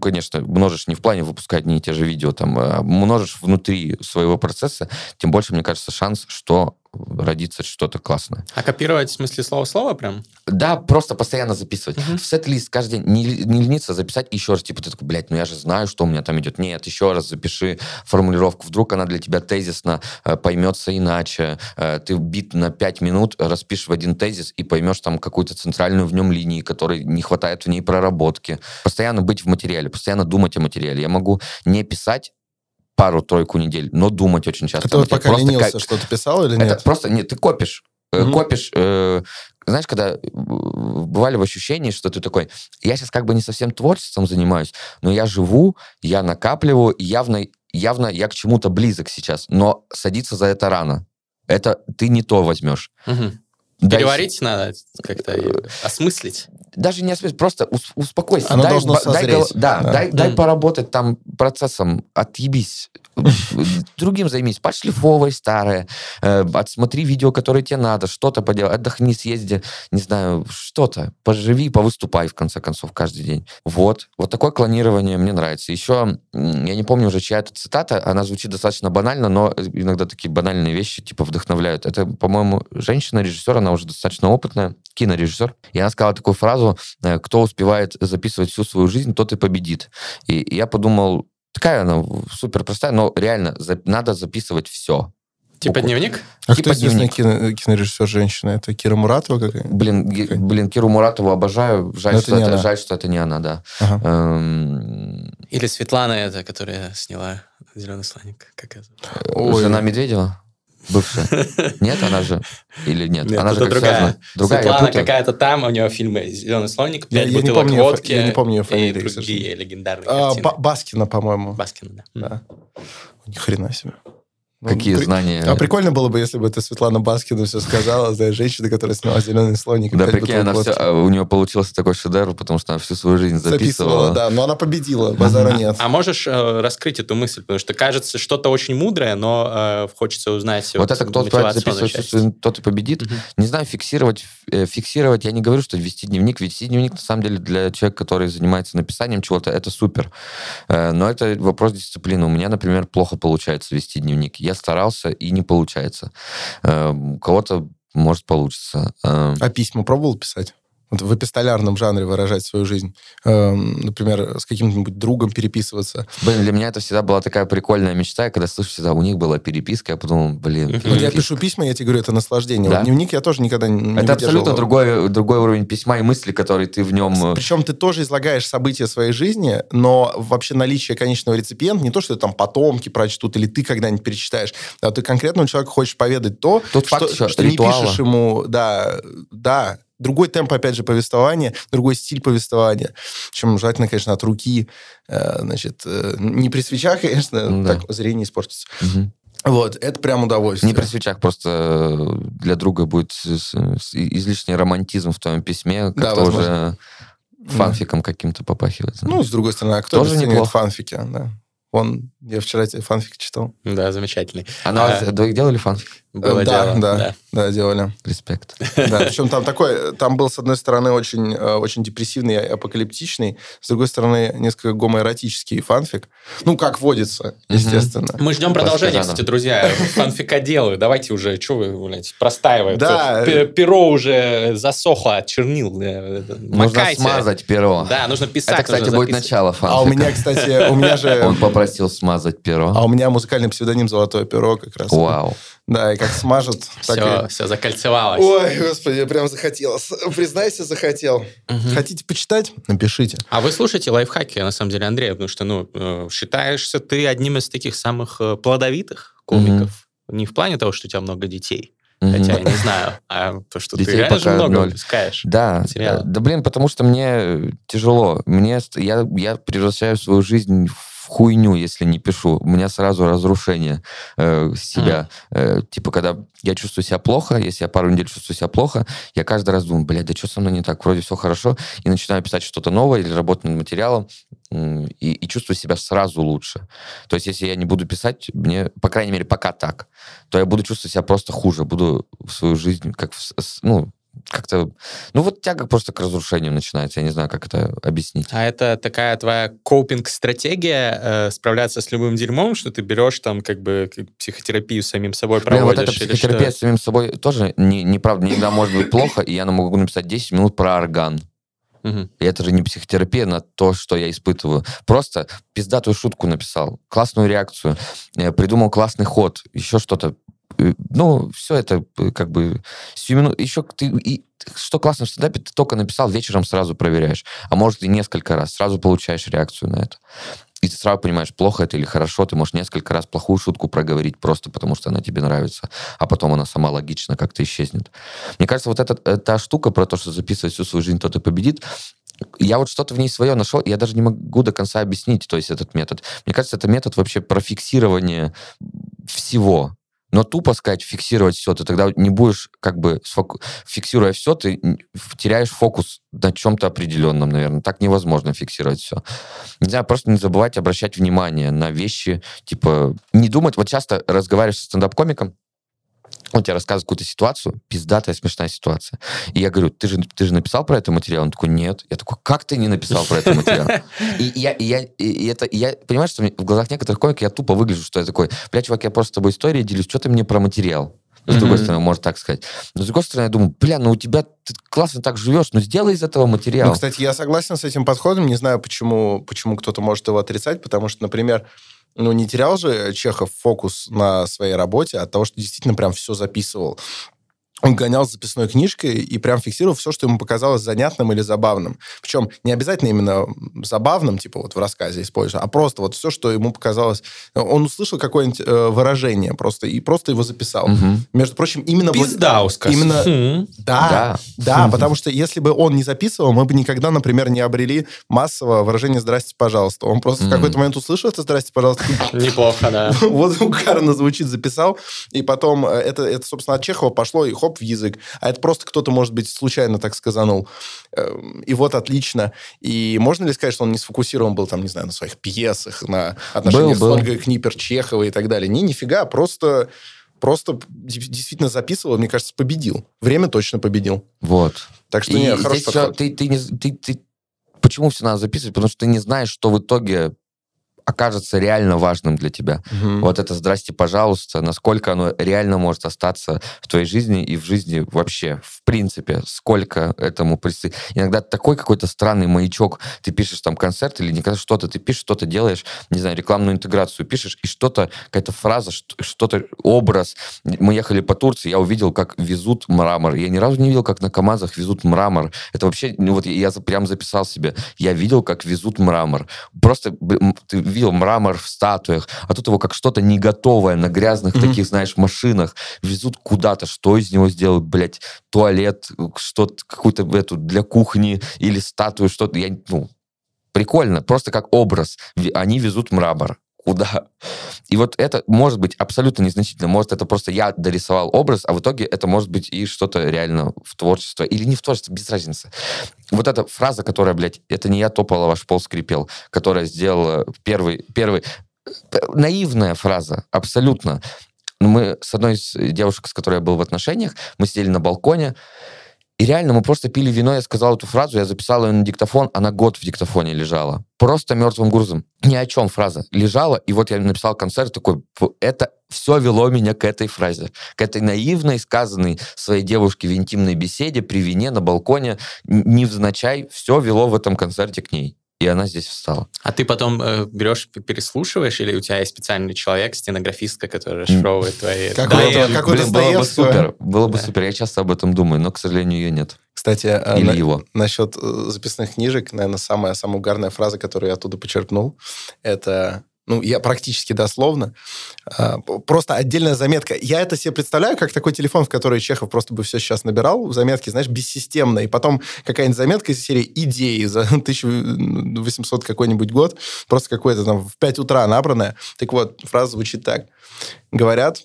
конечно, множишь не в плане выпускать одни и те же видео, там, а множишь внутри своего процесса, тем больше, мне кажется, шанс, что родится что-то классное. А копировать в смысле слово-слово прям? Да, просто постоянно записывать. Uh-huh. В сет-лист каждый день не, не лениться записать еще раз. Типа ты такой, блядь, ну я же знаю, что у меня там идет. Нет, еще раз запиши формулировку. Вдруг она для тебя тезисно э, поймется иначе. Э, ты бит на 5 минут распишешь в один тезис и поймешь там какую-то центральную в нем линию, которой не хватает в ней проработки. Постоянно быть в материале, постоянно думать о материале. Я могу не писать пару-тройку недель, но думать очень часто. Ты вот пока просто ленился, как... что-то писал или нет? Это просто, нет, ты копишь. Mm-hmm. Копишь, э, знаешь, когда бывали в ощущении, что ты такой, я сейчас как бы не совсем творчеством занимаюсь, но я живу, я накапливаю, явно, явно я к чему-то близок сейчас, но садиться за это рано. Это ты не то возьмешь. Угу. Переварить дай... надо как-то, осмыслить. Даже не осмыслить, просто успокойся. Оно дай, должно созреть. да, да. Дай, mm. дай поработать там процессом, отъебись. Другим займись, подшлифовывай старое, э, отсмотри видео, которое тебе надо, что-то поделай, отдохни, съезди, не знаю, что-то, поживи, повыступай, в конце концов, каждый день. Вот. Вот такое клонирование мне нравится. Еще, я не помню уже, чья это цитата, она звучит достаточно банально, но иногда такие банальные вещи, типа, вдохновляют. Это, по-моему, женщина-режиссер, она уже достаточно опытная, кинорежиссер, и она сказала такую фразу, э, кто успевает записывать всю свою жизнь, тот и победит. И я подумал, такая она супер простая, но реально за, надо записывать все. Типа дневник? А типа кто известный кино, кинорежиссер женщина? Это Кира Муратова какая? Блин, какая? блин, Киру Муратову обожаю. Жаль, что это, это жаль, что это не она, да. Ага. Эм... Или Светлана эта, которая сняла «Зеленый слоник». Как это? Ой. Жена Медведева? Бывшая. Нет, она же? Или нет? нет она же как другая. Связана. Другая. Светлана какая-то там, у нее фильмы «Зеленый слоник», «Пять я, бутылок я не помню, водки» я не помню ее фамилию, и другие легендарные а, Баскина, по-моему. Баскина, да. да. Ни хрена себе. Ну, Какие при... знания? А прикольно было бы, если бы это Светлана Баскина все сказала, знаешь, женщина, которая сняла «Зеленый слоник». Да, прикинь, она все, а, у нее получился такой шедевр, потому что она всю свою жизнь записывала. Записывала, да, но она победила, базара нет. А, а можешь э, раскрыть эту мысль? Потому что кажется что-то очень мудрое, но э, хочется узнать Вот, вот это кто записывать, тот и победит. Угу. Не знаю, фиксировать, э, фиксировать, я не говорю, что вести дневник. Вести дневник, на самом деле, для человека, который занимается написанием чего-то, это супер. Э, но это вопрос дисциплины. У меня, например, плохо получается вести дневник. Я старался и не получается. Э, у кого-то, может, получится. Э, а письма пробовал писать? Вот в эпистолярном жанре выражать свою жизнь. Эм, например, с каким-нибудь другом переписываться. Блин, для меня это всегда была такая прикольная мечта, когда слышу всегда, у них была переписка, я подумал, блин, Вот я пишу письма, я тебе говорю, это наслаждение. Да? Вот дневник я тоже никогда не Это абсолютно другой, другой уровень письма и мысли, которые ты в нем... Э, Причем ты тоже излагаешь события своей жизни, но вообще наличие конечного реципиента, не то, что там потомки прочтут, или ты когда-нибудь перечитаешь, а ты конкретному человеку хочешь поведать то, Тот что, факт, что не пишешь ему, да, да, другой темп, опять же, повествования, другой стиль повествования. Чем желательно, конечно, от руки, э, значит, э, не при свечах, конечно, ну, да. так зрение испортится. Угу. Вот, это прям удовольствие. Не при свечах, просто э, для друга будет излишний романтизм в твоем письме, Да, как-то возможно. фанфиком каким-то попахивает. Ну, с другой стороны, а кто Тоже неплохо. фанфики? Да. Вон, я вчера тебе фанфик читал. Да, замечательный. а на вас А, двоих делали фанфик? Было Э, да, дело, да, да, делали. Респект. Да, причем там такой, там был, с одной стороны, очень, э, очень депрессивный, и апокалиптичный, с другой стороны, несколько гомоэротический фанфик. Ну, как водится, естественно. Мы ждем продолжения, кстати, друзья. Фанфикоделы. Давайте уже, что вы, блядь, простаиваете? Да. Пе- Перо уже засохло от чернил. э, э, Нужно макайте. смазать перо. Да, нужно писать. Это, кстати, будет начало фанфика. А у меня, кстати, у меня же... Он попросил смазать перо. А у меня музыкальный псевдоним «Золотое перо» как раз. Вау. Да, и как смажет, так Все, и... все закольцевалось. Ой, господи, прям захотелось. Признайся, захотел. Хотите почитать? Напишите. А вы слушаете лайфхаки, на самом деле, Андрей, потому что, ну, э, считаешься ты одним из таких самых э, плодовитых комиков. Не в плане того, что у тебя много детей, Хотя я не знаю, а то, что ты Детей реально же пока много ноль. выпускаешь. Да, материала. э, да блин, потому что мне тяжело. Мне, я, я превращаю свою жизнь в хуйню, если не пишу. У меня сразу разрушение э, себя. Э, типа, когда я чувствую себя плохо, если я пару недель чувствую себя плохо, я каждый раз думаю, блядь, да что со мной не так? Вроде все хорошо. И начинаю писать что-то новое или работать над материалом, и, и чувствую себя сразу лучше. То есть, если я не буду писать, мне, по крайней мере, пока так, то я буду чувствовать себя просто хуже. Буду в свою жизнь как, в ну, как-то... Ну, вот тяга просто к разрушению начинается. Я не знаю, как это объяснить. А это такая твоя копинг-стратегия э, справляться с любым дерьмом, что ты берешь там как бы психотерапию самим собой Блин, вот проводишь? эта психотерапия что? самим собой тоже не, неправда. Иногда может быть плохо, и я могу написать 10 минут про орган. Мгм. И это же не психотерапия на то, что я испытываю. Просто пиздатую шутку написал, классную реакцию, э, придумал классный ход, еще что-то. Э, Ну, все это э, как бы сию Еще ты... И, что классно в стендапе, ты только написал, вечером сразу проверяешь. А может и несколько раз, сразу получаешь реакцию на это. И ты сразу понимаешь, плохо это или хорошо. Ты можешь несколько раз плохую шутку проговорить просто потому, что она тебе нравится, а потом она сама логично как-то исчезнет. Мне кажется, вот эта, э, та штука про то, что записывать всю свою жизнь, тот и победит, я вот что-то в ней свое нашел, я даже не могу до конца объяснить, то есть этот метод. Мне кажется, это метод вообще про фиксирование всего. Но тупо сказать, фиксировать все, ты тогда не будешь, как бы, сфоку- фиксируя все, ты теряешь фокус на чем-то определенном, наверное. Так невозможно фиксировать все. Не знаю, просто не забывать обращать внимание на вещи, типа, не думать, вот часто разговариваешь с стендап-комиком, он тебе рассказывает какую-то ситуацию, пиздатая, смешная ситуация. И я говорю, ты же, ты же написал про это материал? Он такой, нет. Я такой, как ты не написал про это материал? И я, и я, и это, и я понимаю, что в глазах некоторых комиков я тупо выгляжу, что я такой, бля, чувак, я просто с тобой историей делюсь, что ты мне про материал? С другой стороны, можно так сказать. Но с другой стороны, я думаю, бля, ну у тебя ты классно так живешь, ну сделай из этого материал. Ну, кстати, я согласен с этим подходом. Не знаю, почему, почему кто-то может его отрицать, потому что, например, ну, не терял же Чехов фокус на своей работе от того, что действительно прям все записывал. Он гонял с записной книжкой и прям фиксировал все, что ему показалось занятным или забавным. Причем не обязательно именно забавным, типа вот в рассказе используя, а просто вот все, что ему показалось... Он услышал какое-нибудь э, выражение просто и просто его записал. Мгм. Между прочим, именно... благ- Пиздауска. Именно- Хм. Да, да, потому что если бы он не записывал, мы бы никогда, например, не обрели массового выражения «здрасте, пожалуйста». Он просто в Мгм. какой-то момент услышал это «здрасте, пожалуйста», Неплохо, да. вот угарно звучит, записал, и потом э, это, это, собственно, от Чехова пошло и хоп в язык. А это просто кто-то, может быть, случайно так сказанул. Эм, И вот отлично. И можно ли сказать, что он не сфокусирован был, там, не знаю, на своих пьесах, на отношениях Был, с Ольгой Книпер-Чеховой и так далее? Не, нифига, просто просто действительно записывал, мне кажется, победил. Время точно победил. Вот. Так что, И нет, подход. ты, ты, ты, ты- Почему все надо записывать? Потому что ты не знаешь, что в итоге окажется реально важным для тебя. Мгм. Вот это «здрасте, пожалуйста», насколько оно реально может остаться в твоей жизни и в жизни вообще, в принципе, сколько этому предстоит. Иногда такой какой-то странный маячок, ты пишешь там концерт или никогда что-то, ты пишешь, что-то делаешь, не знаю, рекламную интеграцию пишешь, и что-то, какая-то фраза, что- что-то, образ. Мы ехали по Турции, я увидел, как везут мрамор. Я ни разу не видел, как на КАМАЗах везут мрамор. Это вообще, ну вот я прям записал себе, я видел, как везут мрамор. Просто ты видел мрамор в статуях, а тут его как что-то не готовое на грязных Мгм. таких, знаешь, машинах везут куда-то. Что из него сделают, блядь? Туалет, что-то, какую-то эту для кухни или статую, что-то. Я, ну, прикольно, просто как образ. Они везут мрамор. Куда. И вот это может быть абсолютно незначительно. Может, это просто я дорисовал образ, а в итоге это может быть и что-то реально в творчество. Или не в творчество, без разницы. Вот эта фраза, которая, блядь, это не я топала, ваш пол скрипел, которая сделала первый, первый наивная фраза, абсолютно. Мы с одной из девушек, с которой я был в отношениях, мы сидели на балконе, и реально мы просто пили вино, я сказал эту фразу, я записал ее на диктофон, она год в диктофоне лежала. Просто мертвым грузом. Ни о чем фраза. Лежала, и вот я написал концерт такой, это все вело меня к этой фразе, к этой наивной, сказанной своей девушке в интимной беседе при вине на балконе, невзначай, все вело в этом концерте к ней и она здесь встала. А ты потом э, берешь, переслушиваешь, или у тебя есть специальный человек, стенографистка, который расшифровывает твои... Как, да, это, как Блин, было бы супер, было бы супер. Я часто об этом думаю, но, к сожалению, ее нет. Кстати, э, Или на, его. насчет э, записных книжек, наверное, самая, самая угарная фраза, которую я оттуда почерпнул, это ну, я практически дословно. А, просто отдельная заметка. Я это себе представляю, как такой телефон, в который Чехов просто бы все сейчас набирал, в заметке, знаешь, бессистемно, и потом какая-нибудь заметка из серии идеи за 1800 какой-нибудь год, просто какой-то там в 5 утра набранная. Так вот, фраза звучит так. Говорят,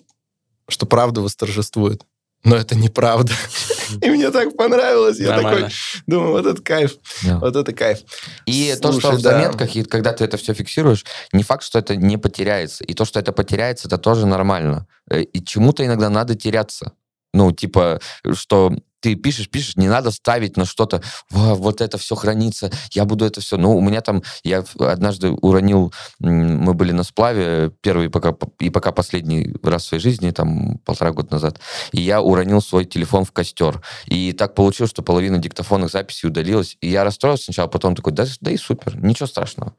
что правда восторжествует но это неправда. И мне так понравилось. Я такой думаю, вот это кайф. Вот это кайф. И то, что в заметках, и когда ты это все фиксируешь, не факт, что это не потеряется. И то, что это потеряется, это тоже нормально. Э, и чему-то иногда надо теряться. Ну, типа, что ты пишешь, пишешь, не надо ставить на что-то, вот это все хранится, я буду это все. Ну, у меня там, я однажды уронил, мы были на сплаве, первый пока, и пока последний раз в своей жизни, там, полтора года назад, и я уронил свой телефон в костер. И так получилось, что половина диктофонных записей удалилась, и я расстроился сначала, потом такой, да, да и супер, ничего страшного.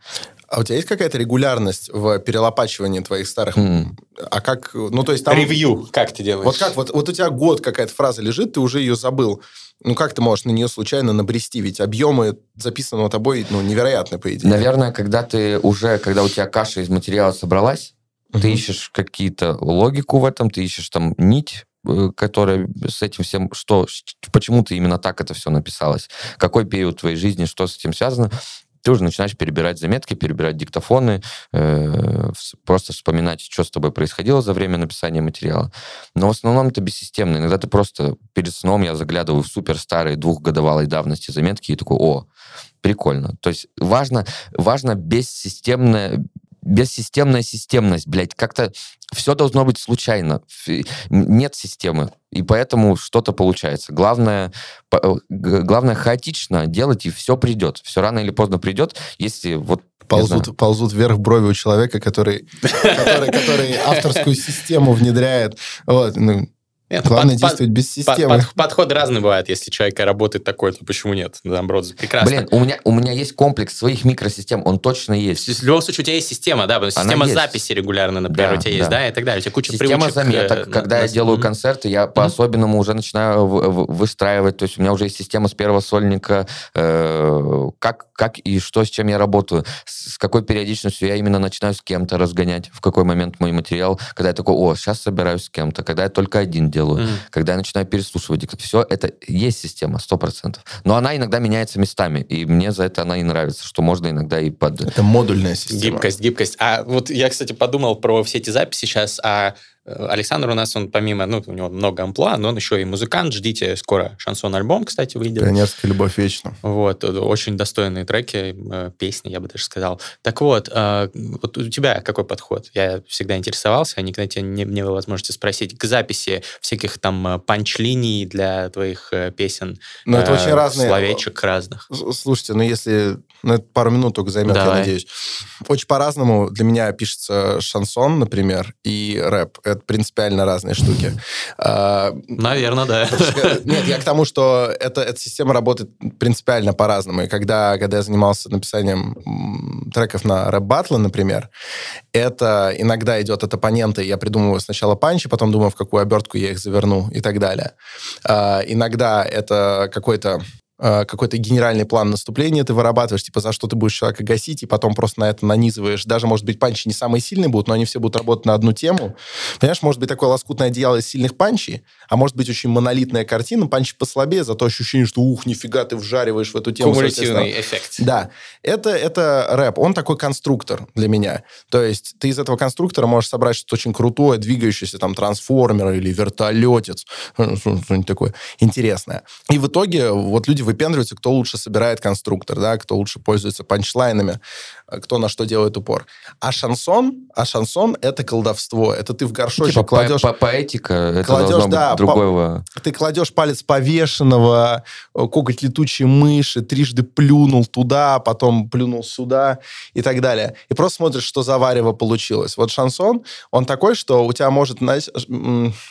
А у тебя есть какая-то регулярность в перелопачивании твоих старых? Mm. А как, ну то есть там... Ревью, как ты делаешь? Вот как, вот, вот у тебя год какая-то фраза лежит, ты уже ее забыл. Ну как ты можешь на нее случайно набрести? Ведь объемы записанного тобой, ну, невероятны, по идее. Наверное, когда ты уже, когда у тебя каша из материала собралась, uh-huh. ты ищешь какие-то логику в этом, ты ищешь там нить, э, которая с этим всем, что, почему ты именно так это все написалось, какой период твоей жизни, что с этим связано, ты уже начинаешь перебирать заметки, перебирать диктофоны, э, просто вспоминать, что с тобой происходило за время написания материала. Но в основном это бессистемно. Иногда ты просто перед сном я заглядываю в супер старые двухгодовалой давности заметки и такой, о, прикольно. То есть важно, важно бессистемное, бессистемная системность, блядь. Как-то все должно быть случайно. Нет системы. И поэтому что-то получается. Главное, э, главное хаотично делать, и все придет. Все рано или поздно придет, если вот ползут, ползут вверх брови у человека, который, который, который авторскую систему внедряет. Вот. Ну, нет, Главное под, действовать под, без системы. Под, под, подходы разные бывают. Если человек работает такой, то почему нет? Наоборот, прекрасно. Блин, у меня, у меня есть комплекс своих микросистем, он точно есть. В любом случае, у тебя есть система, да, система Она записи регулярно, например, да, у тебя да. есть, да, и так далее. У тебя куча система привычек. заметок. Э, когда на, я делаю mm-hmm. концерты, я mm-hmm. по-особенному уже начинаю выстраивать, то есть у меня уже есть система с первого сольника, э, как, как и что, с чем я работаю, с, с какой периодичностью я именно начинаю с кем-то разгонять, в какой момент мой материал, когда я такой, о, сейчас собираюсь с кем-то, когда я только один делаю, mm. когда я начинаю переслушивать все это есть система, сто процентов. Но она иногда меняется местами, и мне за это она и нравится, что можно иногда и под... Это модульная система. Гибкость, гибкость. А вот я, кстати, подумал про все эти записи сейчас, а Александр у нас, он помимо, ну, у него много амплуа, но он еще и музыкант. Ждите, скоро шансон-альбом, кстати, выйдет. Пионерская любовь вечно. Вот, очень достойные треки, э, песни, я бы даже сказал. Так вот, э, вот у тебя какой подход? Я всегда интересовался, а никогда тебя не, не было возможности спросить, к записи всяких там э, панч-линий для твоих песен. Ну, это очень разные. Словечек разных. Слушайте, ну, если... Ну, это пару минут только займет, Давай. я надеюсь. Очень по-разному для меня пишется шансон, например, и рэп. Это принципиально разные штуки. А, Наверное, да. Нет, я к тому, что эта, эта система работает принципиально по-разному. И когда, когда я занимался написанием треков на рэп-батлы, например, это иногда идет от оппонента, я придумываю сначала панчи, потом думаю, в какую обертку я их заверну и так далее. А, иногда это какой-то какой-то генеральный план наступления ты вырабатываешь, типа, за что ты будешь человека гасить, и потом просто на это нанизываешь. Даже, может быть, панчи не самые сильные будут, но они все будут работать на одну тему. Понимаешь, может быть, такое лоскутное одеяло из сильных панчей, а может быть, очень монолитная картина, панчи послабее, зато ощущение, что, ух, нифига, ты вжариваешь в эту тему. Кумулятивный эффект. Да. Это, это рэп. Он такой конструктор для меня. То есть ты из этого конструктора можешь собрать что-то очень крутое, двигающееся, там, трансформер или вертолетец, что-нибудь такое интересное. И в итоге вот люди выпендриваются, кто лучше собирает конструктор, да, кто лучше пользуется панчлайнами, кто на что делает упор. А шансон, а шансон — это колдовство. Это ты в горшочек типа кладешь... По поэтика, это кладешь, должно да, другого... По, ты кладешь палец повешенного, коготь летучей мыши, трижды плюнул туда, потом плюнул сюда и так далее. И просто смотришь, что за варево получилось. Вот шансон, он такой, что у тебя может, знаешь,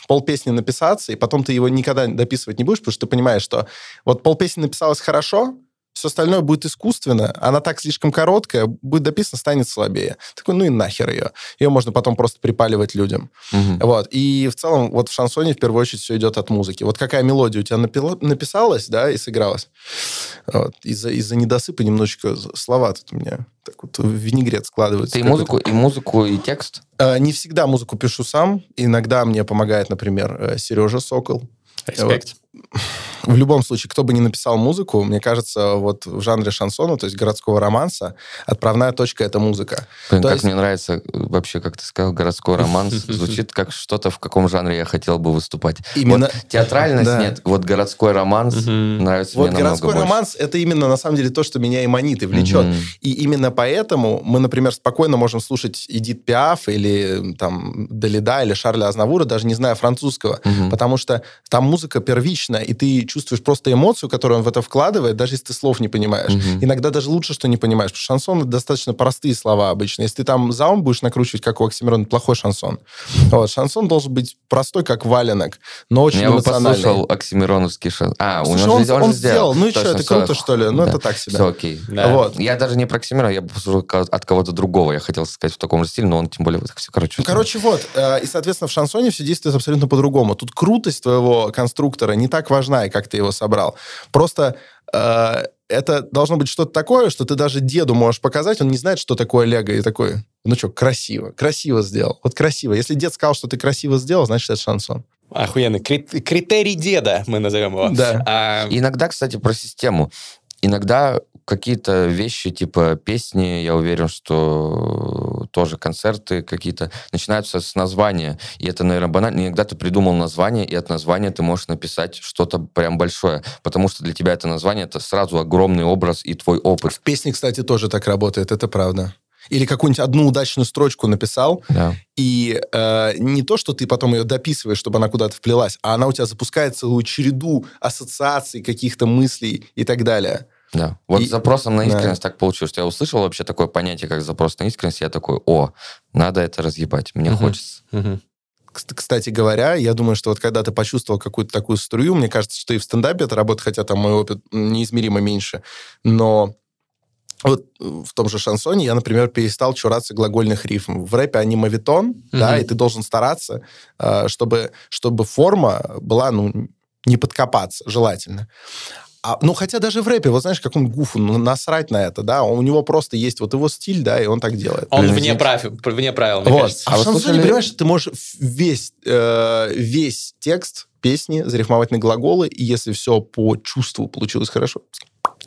полпесни написаться, и потом ты его никогда дописывать не будешь, потому что ты понимаешь, что вот полпесни написалось хорошо, все остальное будет искусственно, она так слишком короткая, будет дописано, станет слабее. Такой, ну и нахер ее. Ее можно потом просто припаливать людям. Мгм. Вот. И в целом вот в шансоне в первую очередь все идет от музыки. Вот какая мелодия у тебя напила- написалась, да, и сыгралась. Вот. Из-за, из-за недосыпа немножечко слова тут у меня так вот в винегрет складываются. Ты и музыку, и музыку, и текст? Э, Не всегда музыку пишу сам. Иногда мне помогает, например, э, Сережа Сокол. Респект. В любом случае, кто бы ни написал музыку, мне кажется, вот в жанре шансона, то есть городского романса, отправная точка — это музыка. Блин, То как есть- мне нравится, э, вообще, как ты сказал, городской романс. Звучит как что-то, в каком жанре я хотел бы выступать. Именно- Вот театральность Да. нет, вот городской романс Мгм. нравится Вот мне намного городской больше. романс — это именно, на самом деле, то, что меня и манит, и влечет. Мгм. И именно поэтому мы, например, спокойно можем слушать Эдит Пиаф или там Далида или Шарля Азнавура, даже не зная французского, Мгм. потому что там музыка первичная, и ты чувствуешь просто эмоцию, которую он в это вкладывает, даже если ты слов не понимаешь. Мгм. Иногда даже лучше, что не понимаешь, потому что шансон — это достаточно простые слова обычно. Если ты там заум будешь накручивать, как у Оксимирона, плохой шансон. Вот, шансон должен быть простой, как валенок, но очень Я бы эмоциональный. послушал Оксимироновский шанс. А, Слушай, он, он, же, он же сделал. Ну и что, это круто, что ли? Ну, Да. это так себе. Все окей. Да. Вот. Я даже не про Оксимирона, я бы послушал от кого-то другого. Я хотел сказать в таком же стиле, но он тем более... Все, короче, Ну, короче, вот. э, и, соответственно, в шансоне все действует абсолютно по-другому. Тут крутость твоего конструктора не так важна, и как ты его собрал. Просто э, это должно быть что-то такое, что ты даже деду можешь показать, он не знает, что такое лего, и такой, ну что, красиво, красиво сделал. Вот красиво. Если дед сказал, что ты красиво сделал, значит, это шансон. Охуенный. Крит- Критерий деда, мы назовем его. Да. А, Иногда, кстати, про систему. Иногда какие-то вещи, типа песни, я уверен, что тоже концерты какие-то начинаются с названия. И это, наверное, банально. Иногда ты придумал название, и от названия ты можешь написать что-то прям большое. Потому что для тебя это название, это сразу огромный образ и твой опыт. В песне, кстати, тоже так работает, это правда. Или какую-нибудь одну удачную строчку написал, Да. И э, не то, что ты потом ее дописываешь, чтобы она куда-то вплелась, а она у тебя запускает целую череду ассоциаций, каких-то мыслей и так далее. Да. Вот И- с запросом на да. искренность так получилось, что я услышал вообще такое понятие, как запрос на искренность, я такой, о, надо это разъебать, мне Мгм. хочется. Кс- Кстати говоря, я думаю, что вот когда ты почувствовал какую-то такую струю, мне кажется, что и в стендапе это работает, хотя там мой опыт неизмеримо меньше, но вот в том же шансоне я, например, перестал чураться глагольных рифм. В рэпе они мавитон, да, Мгм. и ты должен стараться, э, чтобы, чтобы форма была, ну, не подкопаться, желательно. А, ну, хотя даже в рэпе, вот знаешь, как он гуфу, ну, насрать на это, да, у него просто есть вот его стиль, да, и он так делает. Он Блин, вне, прав... вне правил, мне Вот. кажется. А, А в шансоне, слышали- понимаешь, ты можешь весь, э, весь текст песни зарифмовать на глаголы, и если все по чувству получилось хорошо,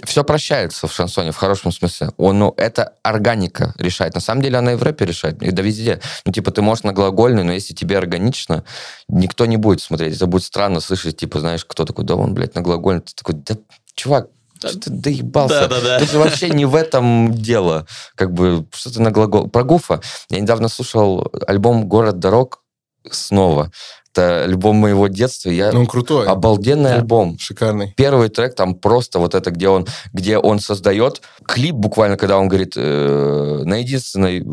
Все прощается в шансоне в хорошем смысле. Он, ну, это органика решает. На самом деле она и в рэпе решает, и да везде. Ну, типа, ты можешь на глагольный, но если тебе органично, никто не будет смотреть. Это будет странно слышать, типа, знаешь, кто такой, да он, блядь, на глагольный. Ты такой, да, чувак, что ты доебался? Да-да-да. Тут же вообще не в этом дело. Как бы, что ты на глагол... Про Гуфа. Я недавно слушал альбом «Город дорог» снова. Это альбом моего детства. Я... ну, он крутой, Обалденный Да. альбом шикарный. первый трек там просто вот это, где он, где он создает клип буквально, когда он говорит э, на единственной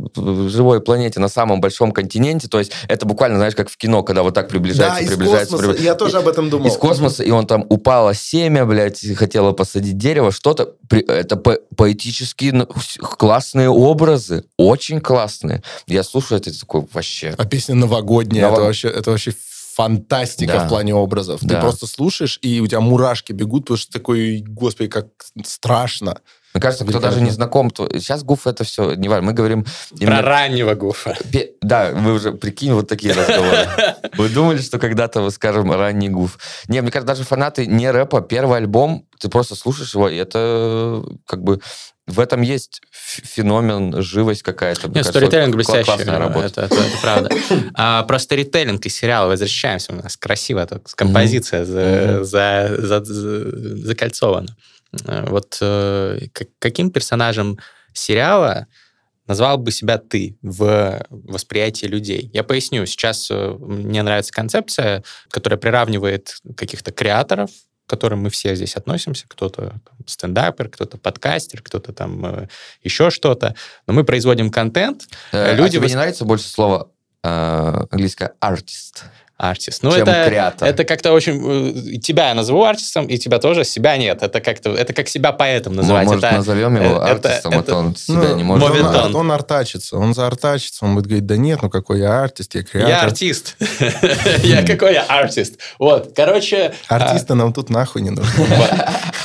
живой планете, на самом большом континенте, то есть это буквально, знаешь, как в кино, когда вот так приближается, да, приближается, космоса. прибли- Я тоже об этом думал. из космоса, и он там упало семя, блядь, хотела посадить дерево, что-то. Это по- поэтические ну, классные образы, очень классные. Я слушаю это такой вообще... А песня новогодняя, Ново- это вообще, это вообще фантастика Да. в плане образов. Ты Да. просто слушаешь, и у тебя мурашки бегут, потому что такой, господи, как страшно. Мне кажется, кто даже не знаком, то... сейчас Гуф это все, не важно, мы говорим... Про именно- раннего Гуфа. Пе- Да, вы уже, прикинь, вот такие разговоры. Вы думали, что когда-то мы скажем ранний гуф? Не, мне кажется, даже фанаты не рэпа, первый альбом, ты просто слушаешь его, и это как бы в этом есть феномен, живость какая-то. Нет, сторителлинг блестящий. Классная работа. Это, это- это правда. А, про сторителлинг и сериалы возвращаемся. У нас красиво так композиция за- Мгм. за- за- за- закольцована. Э, Вот э, каким персонажем сериала назвал бы себя ты в восприятии людей? Я поясню. Сейчас э, мне нравится концепция, которая приравнивает каких-то креаторов, к которым мы все здесь относимся. Кто-то там, стендапер, кто-то подкастер, кто-то там э, еще что-то. Но мы производим контент, Э, Люди а тебе вос- не нравится больше слово э, английское артист? Артист. Ну, чем это, креатор? это как-то очень... э, и Тебя я назову артистом, и тебя тоже, себя нет. Это как-то... Это как себя поэтом называть. Может, это, назовем его э, это- артистом, а это- то он себя Ну, не может. Он, назвать. он артачится, он заартачится, он будет говорить, да нет, ну какой я артист, я креатор. Я артист. Я какой я артист. Вот, короче... а, Артисты нам тут нахуй не нужны.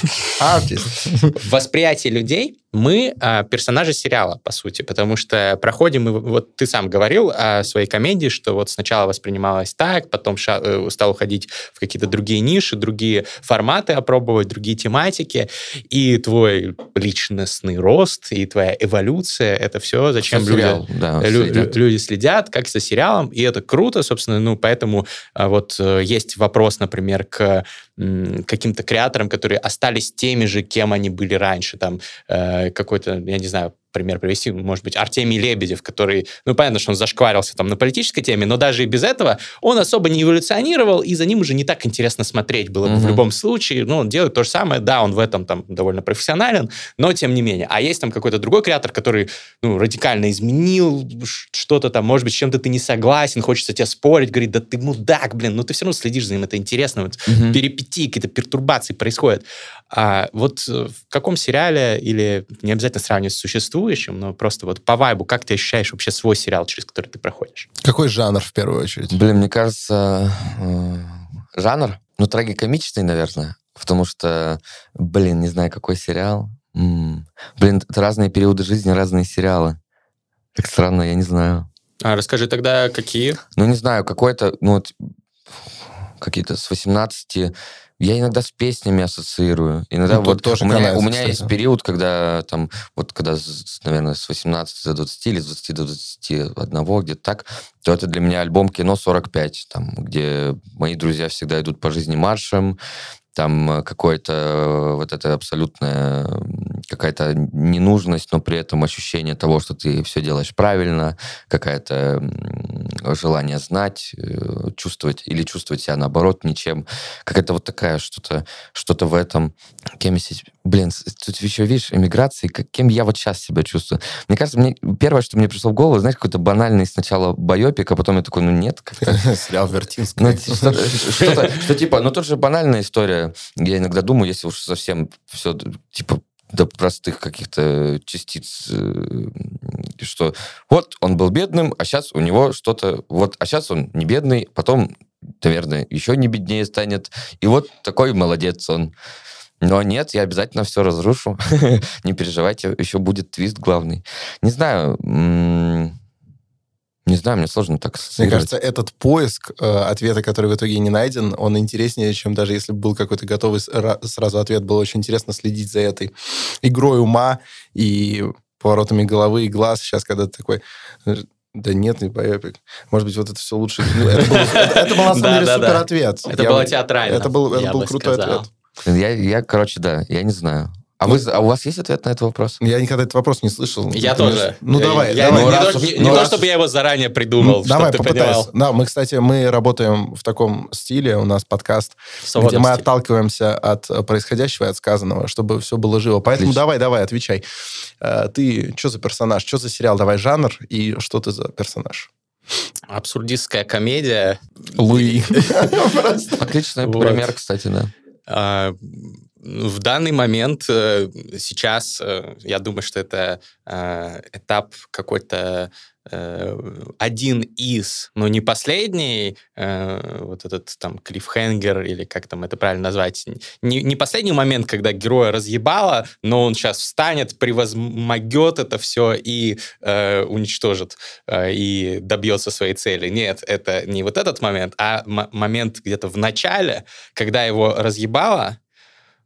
Артист. в восприятии людей мы а, персонажи сериала, по сути, потому что проходим, мы, вот ты сам говорил о своей комедии, что вот сначала воспринималось так, потом ша- э, стал уходить в какие-то другие ниши, другие форматы опробовать, другие тематики, и твой личностный рост, и твоя эволюция, это все, зачем Что люди, сериал, да, лю- следят. лю- люди следят, как за сериалом, и это круто, собственно, ну, поэтому а, вот э, есть вопрос, например, к каким-то креаторам, которые остались теми же, кем они были раньше, там, э, какой-то, я не знаю, пример привести, может быть, Артемий Лебедев, который, ну, понятно, что он зашкварился там на политической теме, но даже и без этого он особо не эволюционировал, и за ним уже не так интересно смотреть было бы в Мгм. любом случае. Ну, он делает то же самое, да, он в этом там довольно профессионален, но тем не менее. А есть там какой-то другой креатор, который, ну, радикально изменил что-то там, может быть, с чем-то ты не согласен, хочется тебе спорить, говорит, да ты мудак, блин, ну ты все равно следишь за ним, это интересно, вот Мгм. перипетии, какие-то пертурбации происходят. А вот э, в каком сериале, или не обязательно сравнивать с существующим, но просто вот по вайбу, как ты ощущаешь вообще свой сериал, через который ты проходишь? Какой жанр в первую очередь? Блин, мне кажется, э, жанр, ну, трагикомичный, наверное, потому что, блин, не знаю, какой сериал. М, Блин, это разные периоды жизни, разные сериалы. Так странно, я не знаю. А расскажи тогда, какие? Ну, не знаю, какой-то, ну, вот, какие-то с 18... Я иногда с песнями ассоциирую. Иногда Ну, вот тоже у меня, у меня есть период, когда там, вот когда, наверное, с 18 до 20 или с 20 до 21, где-то так, то это для меня альбом «Кино 45», там, где мои друзья всегда идут по жизни маршем, там э, какое-то э, вот это абсолютная какая-то ненужность, но при этом ощущение того, что ты все делаешь правильно, какая-то м, желание знать, э, чувствовать или чувствовать себя наоборот ничем. Какая-то вот такая что-то что-то в этом. Кем я себя- Блин, тут еще, видишь, эмиграции, как, кем я вот сейчас себя чувствую. Мне кажется, мне первое, что мне пришло в голову, знаешь, какой-то банальный сначала байопик, а потом я такой, ну нет, Сериал ну, Вертинская. что-то, что типа, ну тут же банальная история. Я иногда думаю, если уж совсем все, типа, до простых каких-то частиц, э, что вот он был бедным, а сейчас у него что-то, вот, а сейчас он не бедный, потом, наверное, еще не беднее станет, и вот такой молодец он. Но нет, я обязательно все разрушу. Не переживайте, еще будет твист главный. Не знаю, не знаю, мне сложно так Мне ассоциировать. кажется, этот поиск э, ответа, который в итоге не найден, он интереснее, чем даже если бы был какой-то готовый сразу ответ. Было очень интересно следить за этой игрой ума и поворотами головы и глаз. Сейчас, когда ты такой... э, Да нет, не байопик. Может быть, вот это все лучше. Ну, Это был, это- это был, на самом деле, Да-да-да. супер ответ. Это было театрально, Это был, это был бы крутой ответ. Я, я, короче, да, я не знаю. А, вы, а у вас есть ответ на этот вопрос? Я никогда этот вопрос не слышал. Я Ты тоже. Ну, Я- давай, я давай. Не, Ну, раз то, уж- не- ну, не то, чтобы я его заранее придумал, Ну, давай, попытайся. понимал. Да, мы, кстати, мы работаем в таком стиле, у нас подкаст, где Свободном мы стиле. отталкиваемся от э, происходящего и от сказанного, чтобы все было живо. Поэтому Отлично. давай, давай, отвечай. Э, Ты что за персонаж, что за сериал, давай жанр и что ты за персонаж? Абсурдистская комедия. Луи. Отличный пример, кстати, да. В данный момент э, сейчас э, я думаю, что это э, этап какой-то один из, но не последний, вот этот там клиффхенгер, или как там это правильно назвать, не, не последний момент, когда героя разъебало, но он сейчас встанет, превозмогет это все и э, уничтожит, э, и добьется своей цели. Нет, это не вот этот момент, а момент где-то в начале, когда его разъебало,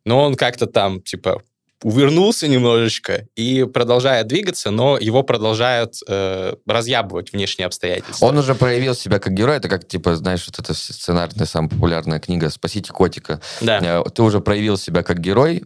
но он как-то там, типа, увернулся немножечко и продолжает двигаться, но его продолжают э, разъябывать внешние обстоятельства. Он уже проявил себя как герой, это как, типа, знаешь, вот эта сценарная, самая популярная книга «Спасите котика». Да. Э, ты уже проявил себя как герой,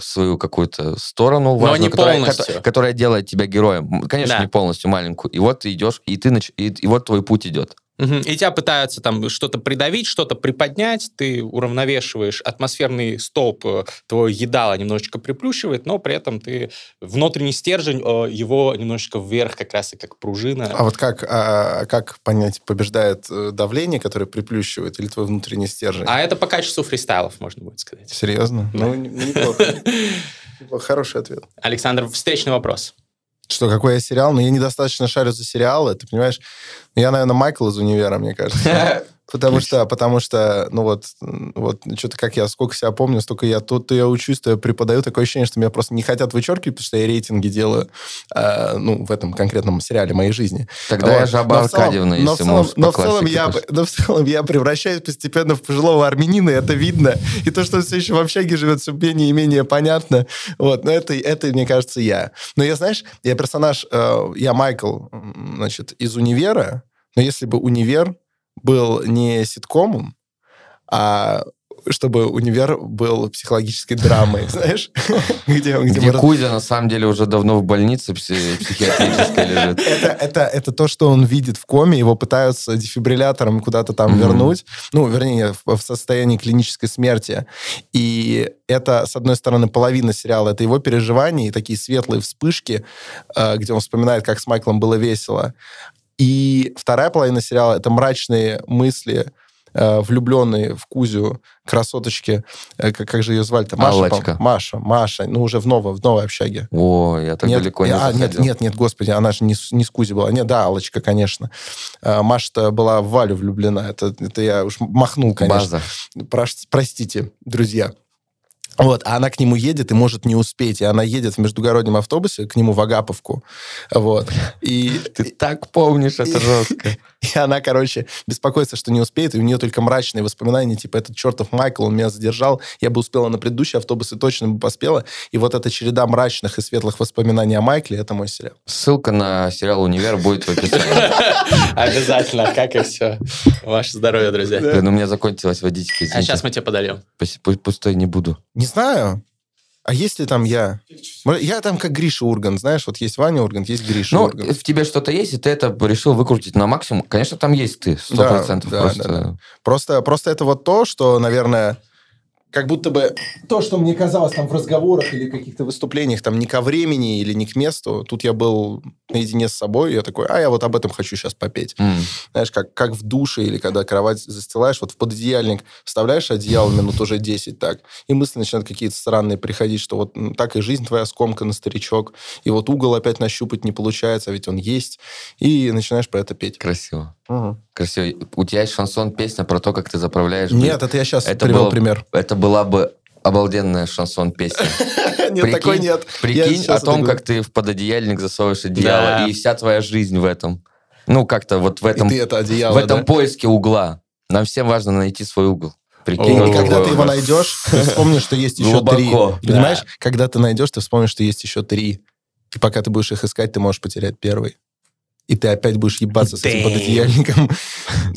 свою какую-то сторону важную, не которая, полностью. которая делает тебя героем. Конечно, да. не полностью маленькую. И вот ты идешь, и ты нач... и, и вот твой путь идет. Угу. И тебя пытаются там что-то придавить, что-то приподнять, ты уравновешиваешь атмосферный столб, э, твой едало немножечко приплющивает, но при этом ты внутренний стержень, э, его немножечко вверх как раз и как пружина. А вот как, а, как понять, побеждает э, давление, которое приплющивает, или твой внутренний стержень? А это по качеству фристайлов, можно будет сказать. Серьезно? Ну, неплохо. Хороший ответ. Александр, встречный вопрос. Что, какой я сериал? Но я недостаточно шарю за сериалы, ты понимаешь? Я, наверное, Майкл из «Универа», мне кажется. Потому что, потому что, ну вот, вот что-то как я, сколько себя помню, столько я тут, то я учусь, то я преподаю. Такое ощущение, что меня просто не хотят вычеркивать, потому что я рейтинги делаю, э, ну, в этом конкретном сериале моей жизни. Тогда вот. я Жаба Аркадьевна, если но в целом, но в целом я, но в целом я превращаюсь постепенно в пожилого армянина, и это видно. И то, что он все еще в общаге живет, все менее и менее понятно. Вот, но это, это, мне кажется, я. Но я, знаешь, я персонаж, э, я Майкл, значит, из «Универа», но если бы «Универ» был не ситкомом, а чтобы универ был психологической драмой, знаешь? где, где, где Кузя, на самом деле, уже давно в больнице психиатрической лежит. Это, это, это то, что он видит в коме, его пытаются дефибриллятором куда-то там вернуть, ну, вернее, в, в состоянии клинической смерти. И это, с одной стороны, половина сериала, это его переживания и такие светлые вспышки, э, где он вспоминает, как с Майклом было весело. И вторая половина сериала — это мрачные мысли, э, влюбленные в Кузю красоточки, э, как, как же ее звали-то? Маша, Аллочка. Маша, Маша, ну уже в новой, в новой общаге. О, я так нет, далеко не а, Нет, нет, нет, господи, она же не, не с Кузи была. Нет, да, Аллочка, конечно. Э, Маша-то была в Валю влюблена. Это, это я уж махнул, конечно. База. Про, простите, друзья. Вот, а она к нему едет и может не успеть. И она едет в междугороднем автобусе к нему в Агаповку. Вот. И, Ты так помнишь, это жестко. И она, короче, беспокоится, что не успеет, и у нее только мрачные воспоминания, типа, этот чертов Майкл, он меня задержал, я бы успела на предыдущий автобус и точно бы поспела. И вот эта череда мрачных и светлых воспоминаний о Майкле, это мой сериал. Ссылка на сериал «Универ» будет в описании. Обязательно, как и все. Ваше здоровье, друзья. Блин, у меня закончилась водичка, А сейчас мы тебе подольем. Пустой не буду. Не знаю. А есть ли там я? Я там как Гриша Урган, знаешь, вот есть Ваня Урган, есть Гриша ну, Урган. в тебе что-то есть, и ты это решил выкрутить на максимум. Конечно, там есть ты, сто процентов. Да, просто... Да, да. просто... Просто это вот то, что, наверное, как будто бы то, что мне казалось там в разговорах или каких-то выступлениях, там не ко времени или не к месту, тут я был наедине с собой, я такой, а я вот об этом хочу сейчас попеть. Mm. Знаешь, как, как в душе или когда кровать застилаешь, вот в пододеяльник вставляешь одеяло минут уже 10 так, и мысли начинают какие-то странные приходить, что вот так и жизнь твоя скомкана, старичок, и вот угол опять нащупать не получается, а ведь он есть, и начинаешь про это петь. Красиво. Угу. Красиво. У тебя есть шансон, песня про то, как ты заправляешь... Нет, это я сейчас это привел было, пример. Это была бы обалденная шансон песня. Нет, такой нет. Прикинь о том, как ты в пододеяльник засовываешь одеяло, и вся твоя жизнь в этом. Ну, как-то вот в этом... Одеяло, В этом поиске угла. Нам всем важно найти свой угол. Прикинь, и когда ты его найдешь, ты вспомнишь, что есть еще три. Понимаешь? Когда ты найдешь, ты вспомнишь, что есть еще три. И пока ты будешь их искать, ты можешь потерять первый и ты опять будешь ебаться с этим пододеяльником.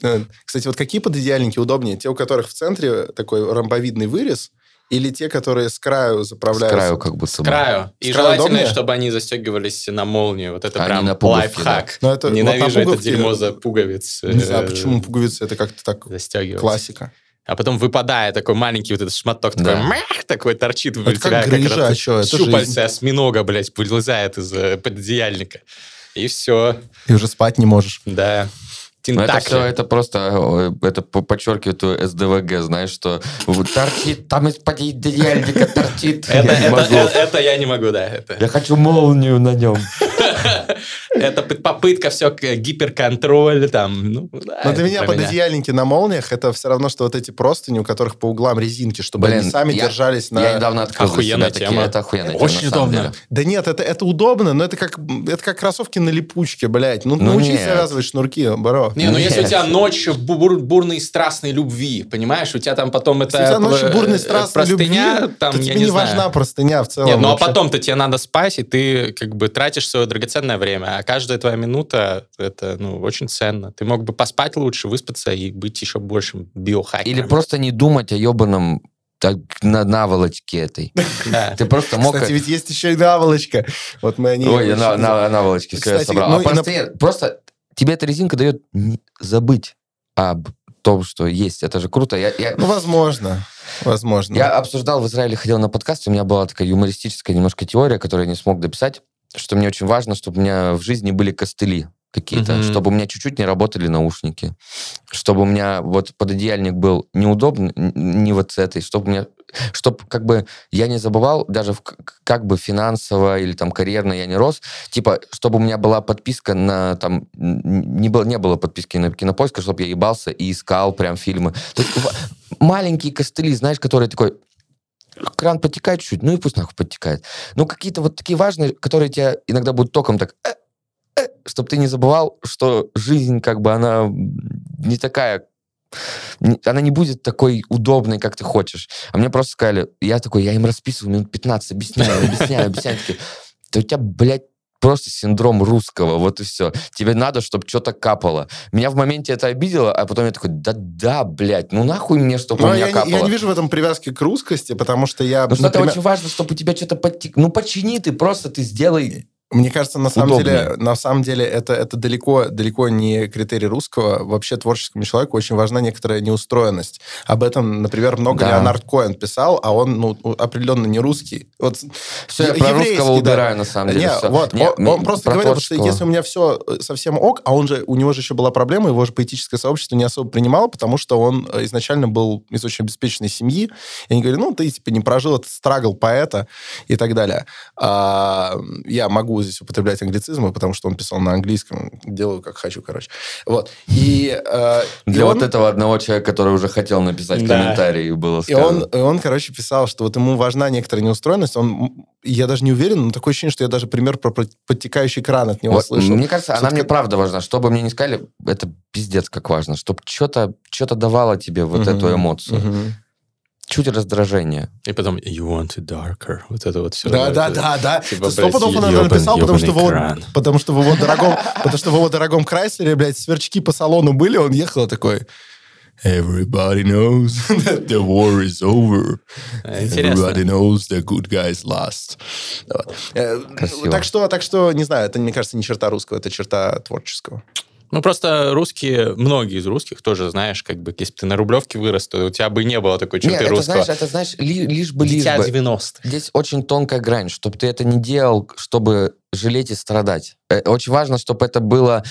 Кстати, вот какие пододеяльники удобнее? Те, у которых в центре такой ромбовидный вырез, или те, которые с краю заправляются? С краю как будто. С краю. И желательно, чтобы они застегивались на молнию. Вот это прям лайфхак. Ненавижу это дерьмо за пуговиц. Не знаю, почему пуговицы, это как-то так классика а потом выпадает такой маленький вот этот шматок, такой, да. мэх, такой торчит это тебя, как, грыжа, как а что, это щупальца осьминога, блядь, вылезает из э, пододеяльника. И все. И уже спать не можешь. Да. Это все, это просто, это подчеркивает СДВГ, знаешь, что торчит, там из-под одеяльника торчит. Это, я это, это, это я не могу, да. Это. Я хочу молнию на нем. Это попытка все гиперконтроль там. Ну, да, Но для меня пододеяльники на молниях это все равно, что вот эти простыни, у которых по углам резинки, чтобы Блин, они сами я- держались на... Я недавно открыл Охуенная себя такие, тема. это охуенная тема, Очень удобно. Да нет, это, это удобно, но это как, это как кроссовки на липучке, блядь. Ну, Ну научись нет. завязывать шнурки, бро. Не, ну если у тебя ночь бур- бурной страстной любви, понимаешь, у тебя там потом это... Если у тебя ночью э, бурной э, страстной простыня, любви, там, то я тебе не, не важна простыня в целом. Нет, ну а потом-то тебе надо спать, и ты как бы тратишь свое драгоценное время, а каждая твоя минута, это, ну, очень ценно. Ты мог бы поспать лучше, выспаться и быть еще большим биохакером. Или просто не думать о ебаном так, на наволочке этой. Да. Ты просто мог... Кстати, ведь есть еще и наволочка. Вот мы о ней... Ой, на, на- я Кстати, собрал. ну А на- просто, тебе эта резинка дает забыть об том, что есть. Это же круто. Я, я, Ну, возможно. Возможно. я обсуждал в Израиле, ходил на подкаст, у меня была такая юмористическая немножко теория, которую я не смог дописать, что мне очень важно, чтобы у меня в жизни были костыли какие-то, Мгм. чтобы у меня чуть-чуть не работали наушники, чтобы у меня вот пододеяльник был неудобный, не вот с этой, чтобы у меня, чтобы как бы я не забывал, даже в как бы финансово или там карьерно я не рос, типа, чтобы у меня была подписка на там, не было, не было подписки на кинопоиск, чтобы я ебался и искал прям фильмы. Есть маленькие костыли, знаешь, которые такой, кран подтекает чуть-чуть, ну и пусть нахуй подтекает. Ну, какие-то вот такие важные, которые тебя иногда будут током так, чтобы ты не забывал, что жизнь, как бы, она не такая, она не будет такой удобной, как ты хочешь. А мне просто сказали, я такой, я им расписываю минут 15, объясняю, объясняю, объясняю. Такие, да у тебя, блядь, просто синдром русского, вот и все. Тебе надо, чтобы что-то капало. Меня в моменте это обидело, а потом я такой, да-да, блядь, ну нахуй мне, чтобы Но у меня я, капало. я не вижу в этом привязки к русскости, потому что я... Ну, что это например, очень важно, чтобы у тебя что-то подтек... Ну, почини ты, просто ты сделай... Мне кажется, на самом Удобнее. деле, на самом деле это, это далеко, далеко не критерий русского. Вообще творческому человеку очень важна некоторая неустроенность. Об этом, например, много Да. Леонард Коэн писал, а он ну, определенно не русский. Вот Все, я про русского да. убираю, на самом деле. Не, вот, Не, он, ми- он просто про говорил, что творческого. если у меня все совсем ок, а он же, у него же еще была проблема, его же поэтическое сообщество не особо принимало, потому что он э, изначально был из очень обеспеченной семьи, и они говорили, ну, ты, типа, не прожил этот страгл поэта и так далее. А, я могу здесь употреблять англицизмы, потому что он писал на английском, делаю как хочу, короче. Вот. И, э, и Для он- вот этого одного человека, который уже хотел написать Да. комментарий, было и он, сказано. и он, короче, писал, что вот ему важна некоторая неустроенность. Он, я даже не уверен, но такое ощущение, что я даже пример про под- подтекающий кран от него Вот, слышал. мне кажется, она мне правда важна. Что бы мне не сказали, это пиздец как важно. Чтобы что-то что давало тебе вот Мгм. эту эмоцию. Мгм. Чуть раздражение. И потом you want it darker. Вот это вот все. Да, да, да, да. Типа, Сто пудов он это написал, потому что, его, потому что в его дорогом, потому что в его дорогом Крайслере, блядь, сверчки по салону были, он ехал такой. Everybody knows that the war is over. Интересно. Everybody knows the good guys last. Вот. Э, Красиво. Так что, так что, не знаю, это, мне кажется, не черта русского, это черта творческого. Ну, просто русские, многие из русских тоже, знаешь, как бы, если бы ты на Рублевке вырос, то у тебя бы не было такой черты Нет, это русского. знаешь, это знаешь, ли- лишь бы, лишь Дитя бы. 90 Здесь очень тонкая грань, чтобы ты это не делал, чтобы жалеть и страдать. Э, Очень важно, чтобы это было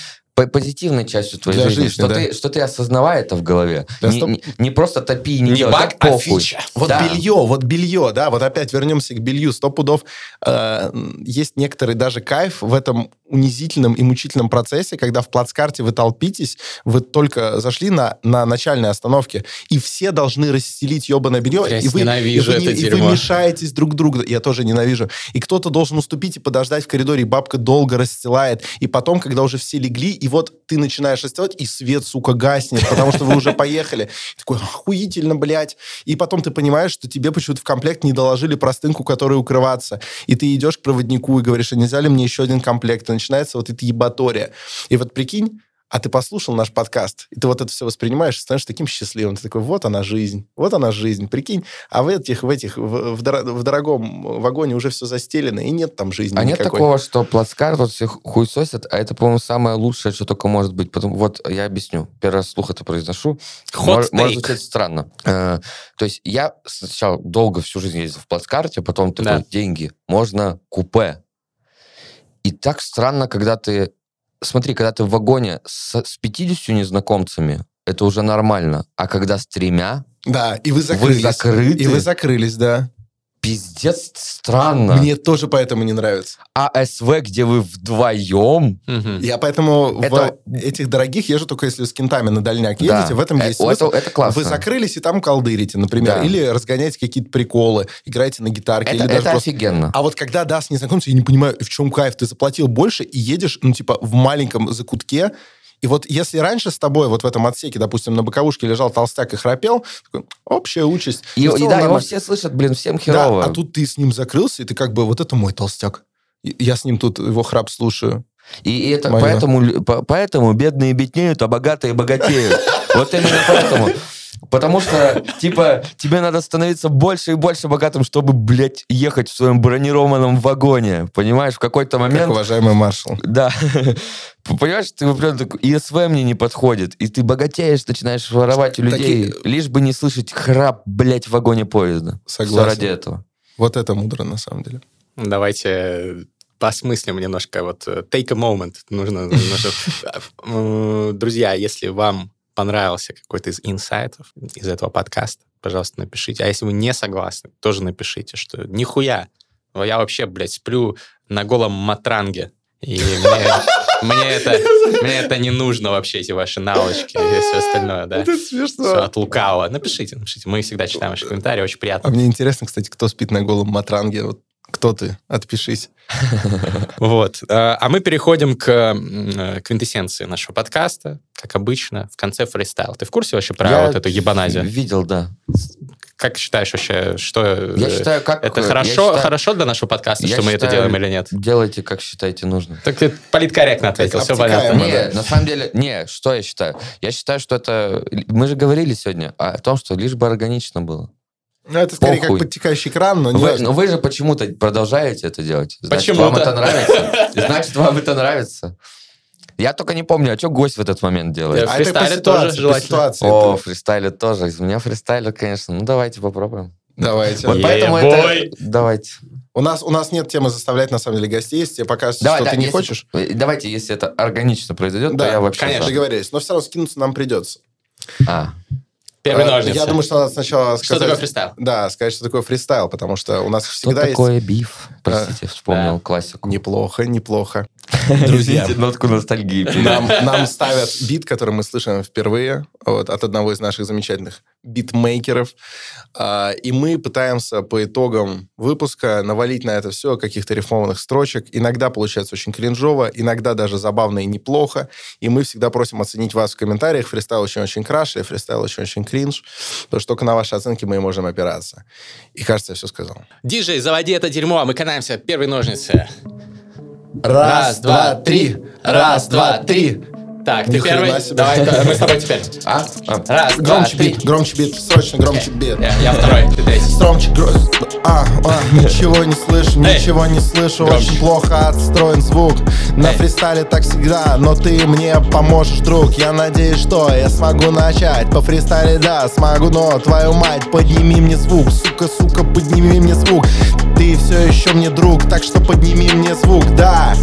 позитивной частью твоей жизни, жизни, что, да. ты, что ты осознавай это в голове. Да, не, стоп. не- не просто топи и не, Не делай, баг, а фича. Вот Да. белье, вот белье, да, вот опять вернемся к белью. Сто пудов э, есть некоторый даже кайф в этом унизительном и мучительном процессе, когда в плацкарте вы толпитесь, вы только зашли на, на начальной остановке, и все должны расстелить ебаное белье, Я и вы, и, вы, это и вы дерьмо. мешаетесь друг другу. Я тоже ненавижу. И кто-то должен уступить и подождать в коридоре, и бабка долго расстилает. И потом, когда уже все легли, и вот ты начинаешь расстилать, и свет, сука, гаснет, потому что вы уже поехали. Такой, охуительно, блядь. И потом ты понимаешь, что тебе почему-то в комплект не доложили простынку, которой укрываться. И ты идешь к проводнику и говоришь, а нельзя ли мне еще один комплект? И начинается вот эта ебатория. И вот прикинь, а ты послушал наш подкаст, и ты вот это все воспринимаешь, и становишься таким счастливым. Ты такой, вот она жизнь, вот она жизнь, прикинь. А в этих, в этих, в, в дор- в дорогом вагоне уже все застелено, и нет там жизни А нет никакой. такого, что плацкарт вот всех хуесосят, а это, по-моему, самое лучшее, что только может быть. Потом, вот я объясню. Первый раз слух это произношу. Мож- Может звучать странно. Э, То есть я сначала долго всю жизнь ездил в плацкарте, потом такой, Да. деньги, можно купе. И так странно, когда ты... Смотри, когда ты в вагоне с, с 50 незнакомцами, это уже нормально. А когда с тремя, Да, и вы вы закрылись. закрыты, И вы закрылись, да. Пиздец странно. Мне тоже поэтому не нравится. АСВ, где вы вдвоем, Мгм. Я поэтому Это- в этих дорогих езжу только если с кентами на дальняк Да. едете. В этом Э, есть это- смысл. это классно. Вы закрылись и там колдырите, например. Да. Или разгоняете какие-то приколы, играете на гитарке. это, или даже это просто... офигенно. А вот когда даст незнакомцу, я не понимаю, в чем кайф. Ты заплатил больше и едешь, ну, типа, в маленьком закутке. И вот если раньше с тобой вот в этом отсеке, допустим, на боковушке лежал толстяк и храпел, такой, общая участь. И, в и да, его нормально. все слышат, блин, всем Да, херово. а тут ты с ним закрылся, и ты как бы, вот это мой толстяк. Я с ним тут его храп слушаю. И, это Моё. поэтому, поэтому бедные беднеют, а богатые богатеют. Вот именно поэтому. Потому что, типа, тебе надо становиться больше и больше богатым, чтобы, блядь, ехать в своем бронированном вагоне. Понимаешь, в какой-то Как момент... уважаемый маршал. Да. Понимаешь, ты прям такой, ИСВ мне не подходит. И ты богатеешь, начинаешь воровать у людей, Такие- лишь бы не слышать храп, блядь, в вагоне поезда. Все Согласен. ради этого. Вот это мудро, на самом деле. Давайте посмыслим немножко. Вот э, take a moment. Нужно, нужно- Э, Друзья, если вам понравился какой-то из инсайтов из этого подкаста, пожалуйста, напишите. А если вы не согласны, тоже напишите, что нихуя. Я вообще, блядь, сплю на голом матранге. И мне, мне это, мне это не нужно вообще, эти ваши наволочки и все остальное, да. Это Все смешно. от лукавого. Напишите, напишите. Мы всегда читаем ваши комментарии, очень А приятно. мне интересно, кстати, кто спит на голом матранге. Вот кто ты? Отпишись. Вот. Э, А мы переходим к э, квинтэссенции нашего подкаста. Как обычно, в конце фристайл. Ты в курсе вообще про вот эту ебаназию? Видел, да. Как считаешь вообще, что... э, Я считаю, как... Это я хорошо, считаю, хорошо для нашего подкаста, что мы это делаем или нет? Делайте, как считаете нужным. Так ты политкорректно ответил, все понятно. Не, на самом деле, не, что я считаю? Я считаю, что это... Мы же говорили сегодня о том, что лишь бы органично было. Ну, это скорее Похуй. как подтекающий кран, но не Вы, важно. но вы же почему-то продолжаете это делать. Значит, Почему-то. вам это нравится. Значит, вам это нравится. Я только не помню, а что гость в этот момент делает? А это по фристайле тоже по ситуации. О, фристайлер тоже. Из меня фристайлер, конечно. Ну, давайте попробуем. Давайте. Вот поэтому бой. это... Давайте. У нас, у нас нет темы заставлять, на самом деле, гостей. Если тебе покажется, Давай, что да, ты не если- хочешь, э, Давайте, если это органично произойдет, Да, то я вообще... конечно. за. договорились. Но все равно скинуться нам придется. А, Первый Э, ножницы. Я думаю, что надо сначала Что сказать... такое фристайл? Да, сказать, что такое фристайл, потому что у нас что всегда такое биф? Простите, вспомнил Да. классику. есть... Неплохо, неплохо. Друзья. нотку ностальгии. Нам, нам ставят бит, который мы слышим впервые вот, от одного из наших замечательных битмейкеров. А, и мы пытаемся по итогам выпуска навалить на это все каких-то рифмованных строчек. Иногда получается очень кринжово, иногда даже забавно и неплохо. И мы всегда просим оценить вас в комментариях. Фристайл очень-очень краш, или фристайл очень-очень кринж. Потому что только на ваши оценки мы и можем опираться. И кажется, я все сказал. Диджей, заводи это дерьмо, а мы катаемся. Первые ножницы. Раз, два, три. Раз, два, три. Так, ты Ни первый. себе. Давай, да, мы с тобой теперь. А? А. Раз, два, Громче три. бит, громче бит, срочно громче бит. Я, я второй, ты третий. Гро- а, а, ничего не слышу, Эй. ничего не слышу, Громче. очень плохо отстроен звук. На Эй. фристайле так всегда, но ты мне поможешь, друг. Я надеюсь, что я смогу начать. По фристайле, да, смогу, но твою мать, подними мне звук, сука, сука, подними мне звук. Ты все еще мне друг, так что подними мне звук, да.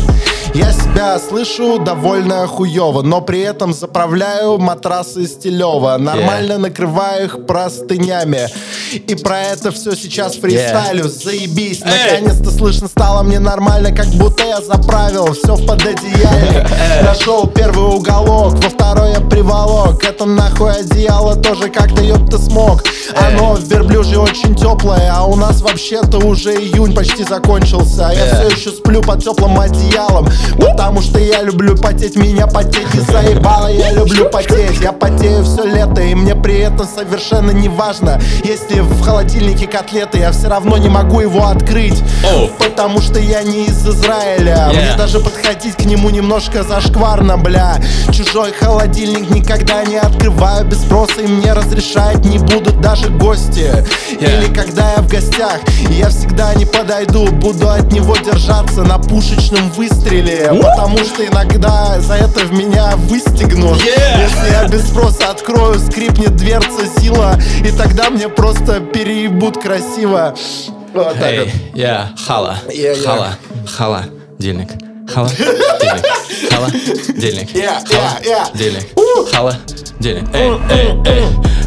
Я себя слышу довольно хуево, но при этом заправляю матрасы стилево. Нормально накрываю их простынями. И про это все сейчас фристайлю. Заебись, Эй! наконец-то слышно стало мне нормально, как будто я заправил все в пододеяльник. Нашел первый уголок, во второй я приволок. Это нахуй одеяло тоже как-то ёпта смог. Оно в верблюжье очень теплое, а у нас вообще-то уже июнь почти закончился. Я все еще сплю под теплым одеялом, потому что я люблю потеть, меня потеть не заебало, я люблю потеть. Я потею все лето, и мне при этом совершенно не важно, если в холодильнике котлеты, я все равно не могу его открыть, потому что я не из Израиля. Мне даже подходить к нему немножко зашкварно, бля. Чужой холодильник никогда не открываю без спроса, и мне разрешать не будут даже гости. Yeah. Или когда я в гостях, я всегда не подойду, буду от него держаться на пушечном выстреле, потому что иногда за это в меня выстегнут. Yeah. Если я без спроса открою, скрипнет дверца Зила, и тогда мне просто переебут красиво. Вот так вот. Эй, я Хала. Хала. Хала. Дельник. Хала. Дельник. Хала. Дельник. Хала. Дельник. Хала. Дельник. Эй, эй, эй.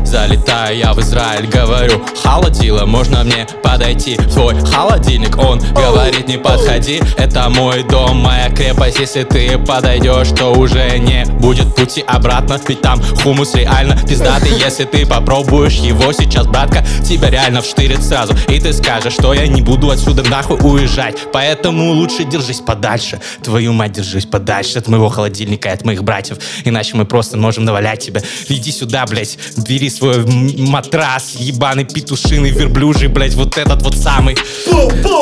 Залетаю я в Израиль, говорю, холодило, можно мне подойти твой холодильник? Он говорит, не подходи, это мой дом, моя крепость, если ты подойдешь, то уже не будет пути обратно, ведь там хумус реально пиздатый, если ты попробуешь его сейчас, братка, тебя реально вштырит сразу, и ты скажешь, что я не буду отсюда нахуй уезжать, поэтому лучше держись подальше, твою мать, держись подальше от моего холодильника и от моих братьев, иначе мы просто можем навалять тебя, иди сюда, блядь, бери свой матрас, ебаный петушиный, верблюжий, блядь, вот этот вот самый,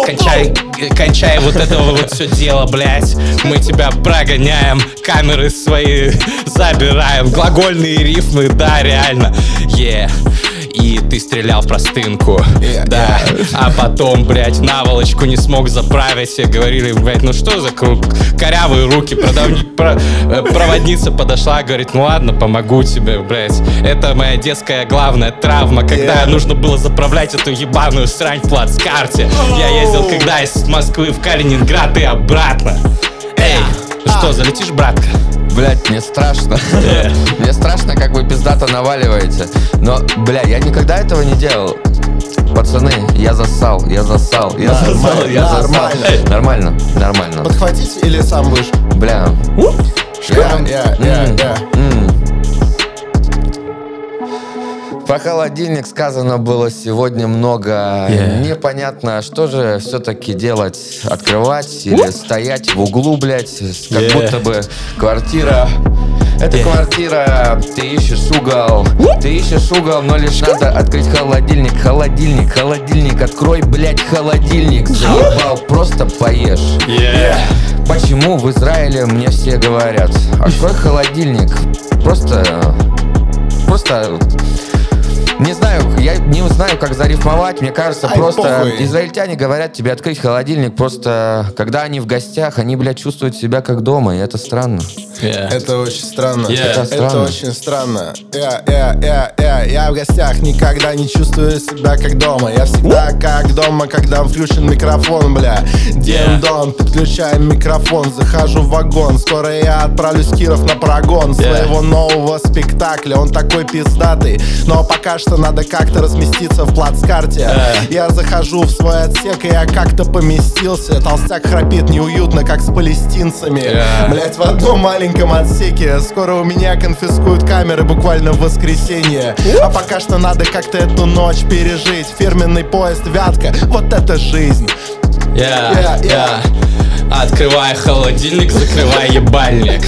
кончай, кончай вот этого вот все дело, блядь, мы тебя прогоняем, камеры свои забираем, глагольные рифмы, да, реально, е. И ты стрелял в простынку, Yeah, да. А потом, блядь, наволочку не смог заправить. Все говорили, блядь, ну что за круг? корявые руки. Продавни- про- э, проводница подошла, говорит, ну ладно, помогу тебе, блядь. Это моя детская главная травма, когда Yeah. нужно было заправлять эту ебаную срань в плацкарте. Я ездил когда из Москвы в Калининград и обратно. Эй, ну что, залетишь, братка? Блять, мне страшно. Мне страшно, как вы пиздато наваливаете. Но, бля, я никогда этого не делал. Пацаны, я засал, я засал, я засал, я засал. нормально. Нормально, нормально. Подхватить или сам будешь? Бля. Я, я, я, я. Про холодильник сказано было сегодня много. Yeah. Непонятно, что же все-таки делать. Открывать или стоять в углу, блядь, как Yeah. будто бы квартира. Это Yeah. квартира, ты ищешь угол, ты ищешь угол, но лишь надо открыть холодильник, холодильник, холодильник, открой, блядь, холодильник, заебал, просто поешь. Почему в Израиле мне все говорят, открой холодильник, просто, просто, не знаю, я не знаю, как зарифмовать, мне кажется, Ай, просто похуй. израильтяне говорят тебе открыть холодильник, просто, когда они в гостях, они, блядь, чувствуют себя как дома, и это странно. Это очень странно. Yeah. Это, Это странно. очень странно. Я, я, я, я, я в гостях никогда не чувствую себя как дома. Я всегда как дома, когда включен микрофон, бля. Yeah. Дин-дон, подключаем микрофон, захожу в вагон. Скоро я отправлюсь Киров на прогон своего нового спектакля. Он такой пиздатый, но пока что надо как-то разместиться в плацкарте. Yeah. Я захожу в свой отсек, и я как-то поместился. Толстяк храпит неуютно, как с палестинцами. Yeah. Блять, в одном маленьком отсеке. Скоро у меня конфискуют камеры буквально в воскресенье. А пока что надо как-то эту ночь пережить. Фирменный поезд «Вятка», вот это жизнь. Я, Yeah, я. Открывай холодильник, закрывай ебальник.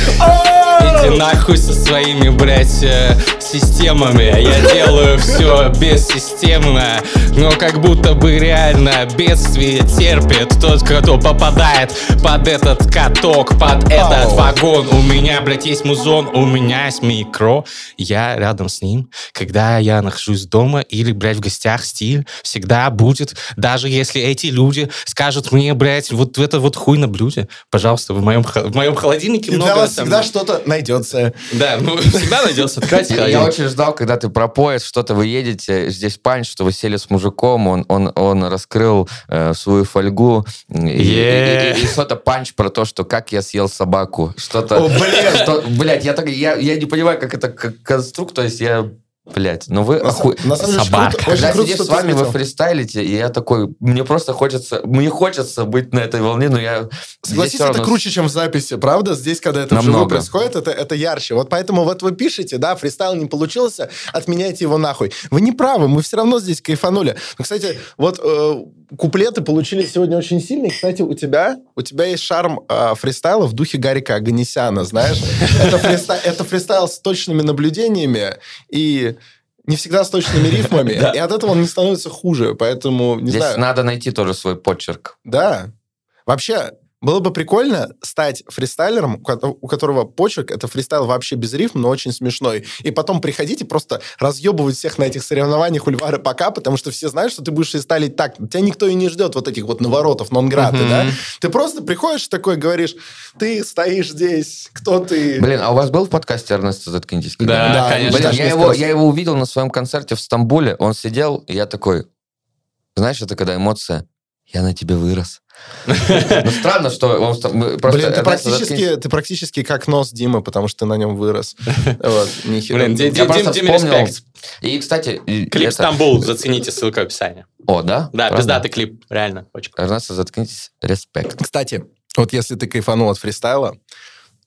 Иди нахуй со своими, блядь, э, системами. Я делаю все бессистемно, но как будто бы реально бедствие терпит тот, кто попадает под этот каток, под этот вагон. У меня, блядь, есть музон, у меня есть микро. Я рядом с ним, когда я нахожусь дома или, блядь, в гостях, стиль всегда будет, даже если эти люди скажут мне, блядь, вот это вот хуй на блюде, пожалуйста, в моем, в моем холодильнике И много... для вас всегда что-то найдется Да, ну, всегда найдется открыть Я, очень ждал, когда ты про поезд, что-то вы едете, здесь панч, что вы сели с мужиком, он, он, он раскрыл э, свою фольгу, и, Yeah. и- и- и что-то панч про то, что как я съел собаку. Что-то... О, блин. Что, блядь, я, так, я, я не понимаю, как это как конструкт, то есть я... Блядь, ну вы На, оху... на самом деле, Собака. круто, Когда круто, сидишь с вами, вы фристайлите, и я такой, мне просто хочется, мне хочется быть на этой волне, но я... Согласитесь, всё это равно- круче, чем в записи, правда? Здесь, когда это вживую Намного. происходит, это, это ярче. Вот поэтому вот вы пишете, да, фристайл не получился, отменяйте его нахуй. Вы не правы, мы все равно здесь кайфанули. Ну, кстати, вот э, куплеты получились сегодня очень сильные. Кстати, у тебя, у тебя есть шарм э, фристайла в духе Гарика Аганесяна, знаешь? Это фристайл с точными наблюдениями и не всегда с точными рифмами. И от этого он не становится хуже, поэтому, не Здесь знаю. надо найти тоже свой почерк. Да. Вообще, было бы прикольно стать фристайлером, у кото- у которого почерк это фристайл вообще без рифм, но очень смешной. И потом приходить и просто разъебывать всех на этих соревнованиях у Льва Рыбака, потому что все знают, что ты будешь фристайлить так. Тебя никто и не ждет вот этих вот наворотов, нонграты, Мгм. да? Ты просто приходишь такой, говоришь, ты стоишь здесь, кто ты? Блин, а у вас был в подкасте Эрнеста Заткнитесь? Да? Да, конечно. Блин, я его, я его увидел на своем концерте в Стамбуле. Он сидел, и я такой, знаешь, это когда эмоция, я на тебе вырос. Ну, странно, что он... ста- мы просто Блин, ты практически, ты практически как нос Димы, потому что ты на нем вырос. Вот. Блин, Диме вспомнил, респект. И, кстати... Клип «Стамбул», зацените, ссылка в описании. О, да? Да, пиздатый клип, реально, очень круто. Эрнесто, заткнитесь. Респект. Кстати, вот если ты кайфанул от фристайла,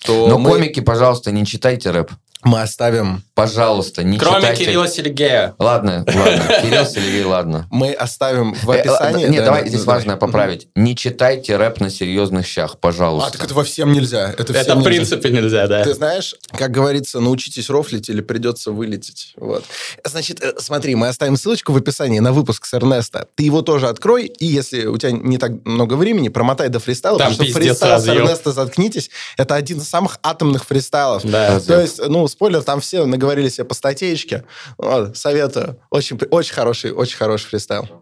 то Но комики, пожалуйста, не читайте рэп. мы оставим Пожалуйста, не Кроме читайте. Кирилла Сергея. Ладно, ладно. Кирилл Сергей, ладно. мы оставим в Э, описании. Нет, да, давай да, здесь важно поправить. Не читайте рэп на серьезных щах, А, пожалуйста. так это во всем нельзя. Это, Это всем в принципе нельзя, да. Ты знаешь, как говорится, научитесь рофлить или придется вылететь. Вот. Значит, э, смотри, мы оставим ссылочку в описании на выпуск с Эрнеста. Ты его тоже открой, и если у тебя не так много времени, промотай до фристайла, Там потому что фристайл с. Эрнеста «Заткнитесь» — это один из самых атомных фристайлов. Да. То есть, ну, спойлер, там все наговорили себе по статейке. Вот, советую. Очень, очень хороший, очень хороший фристайл.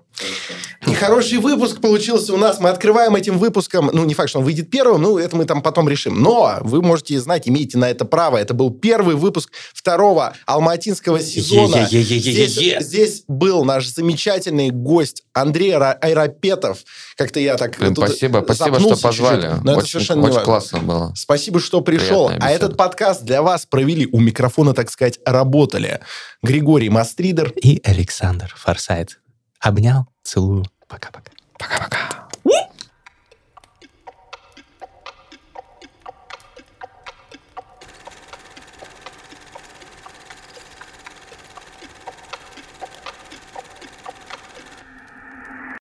И хороший выпуск получился у нас. Мы открываем этим выпуском. Ну, не факт, что он выйдет первым, ну, это мы там потом решим. Но вы можете знать, имеете на это право. Это был первый выпуск второго алматинского сезона. Здесь, здесь был наш замечательный гость Андрей Айрапетов. Как-то я так Блин, спасибо, спасибо, что позвали. чуть-чуть. Но это Очень, совершенно не очень классно было. Спасибо, что пришел. А этот подкаст для вас провели у микрофона, так сказать, работали. Григорий Мастридер И Александр Форсайт. Обнял, целую. Пока-пока. Пока-пока.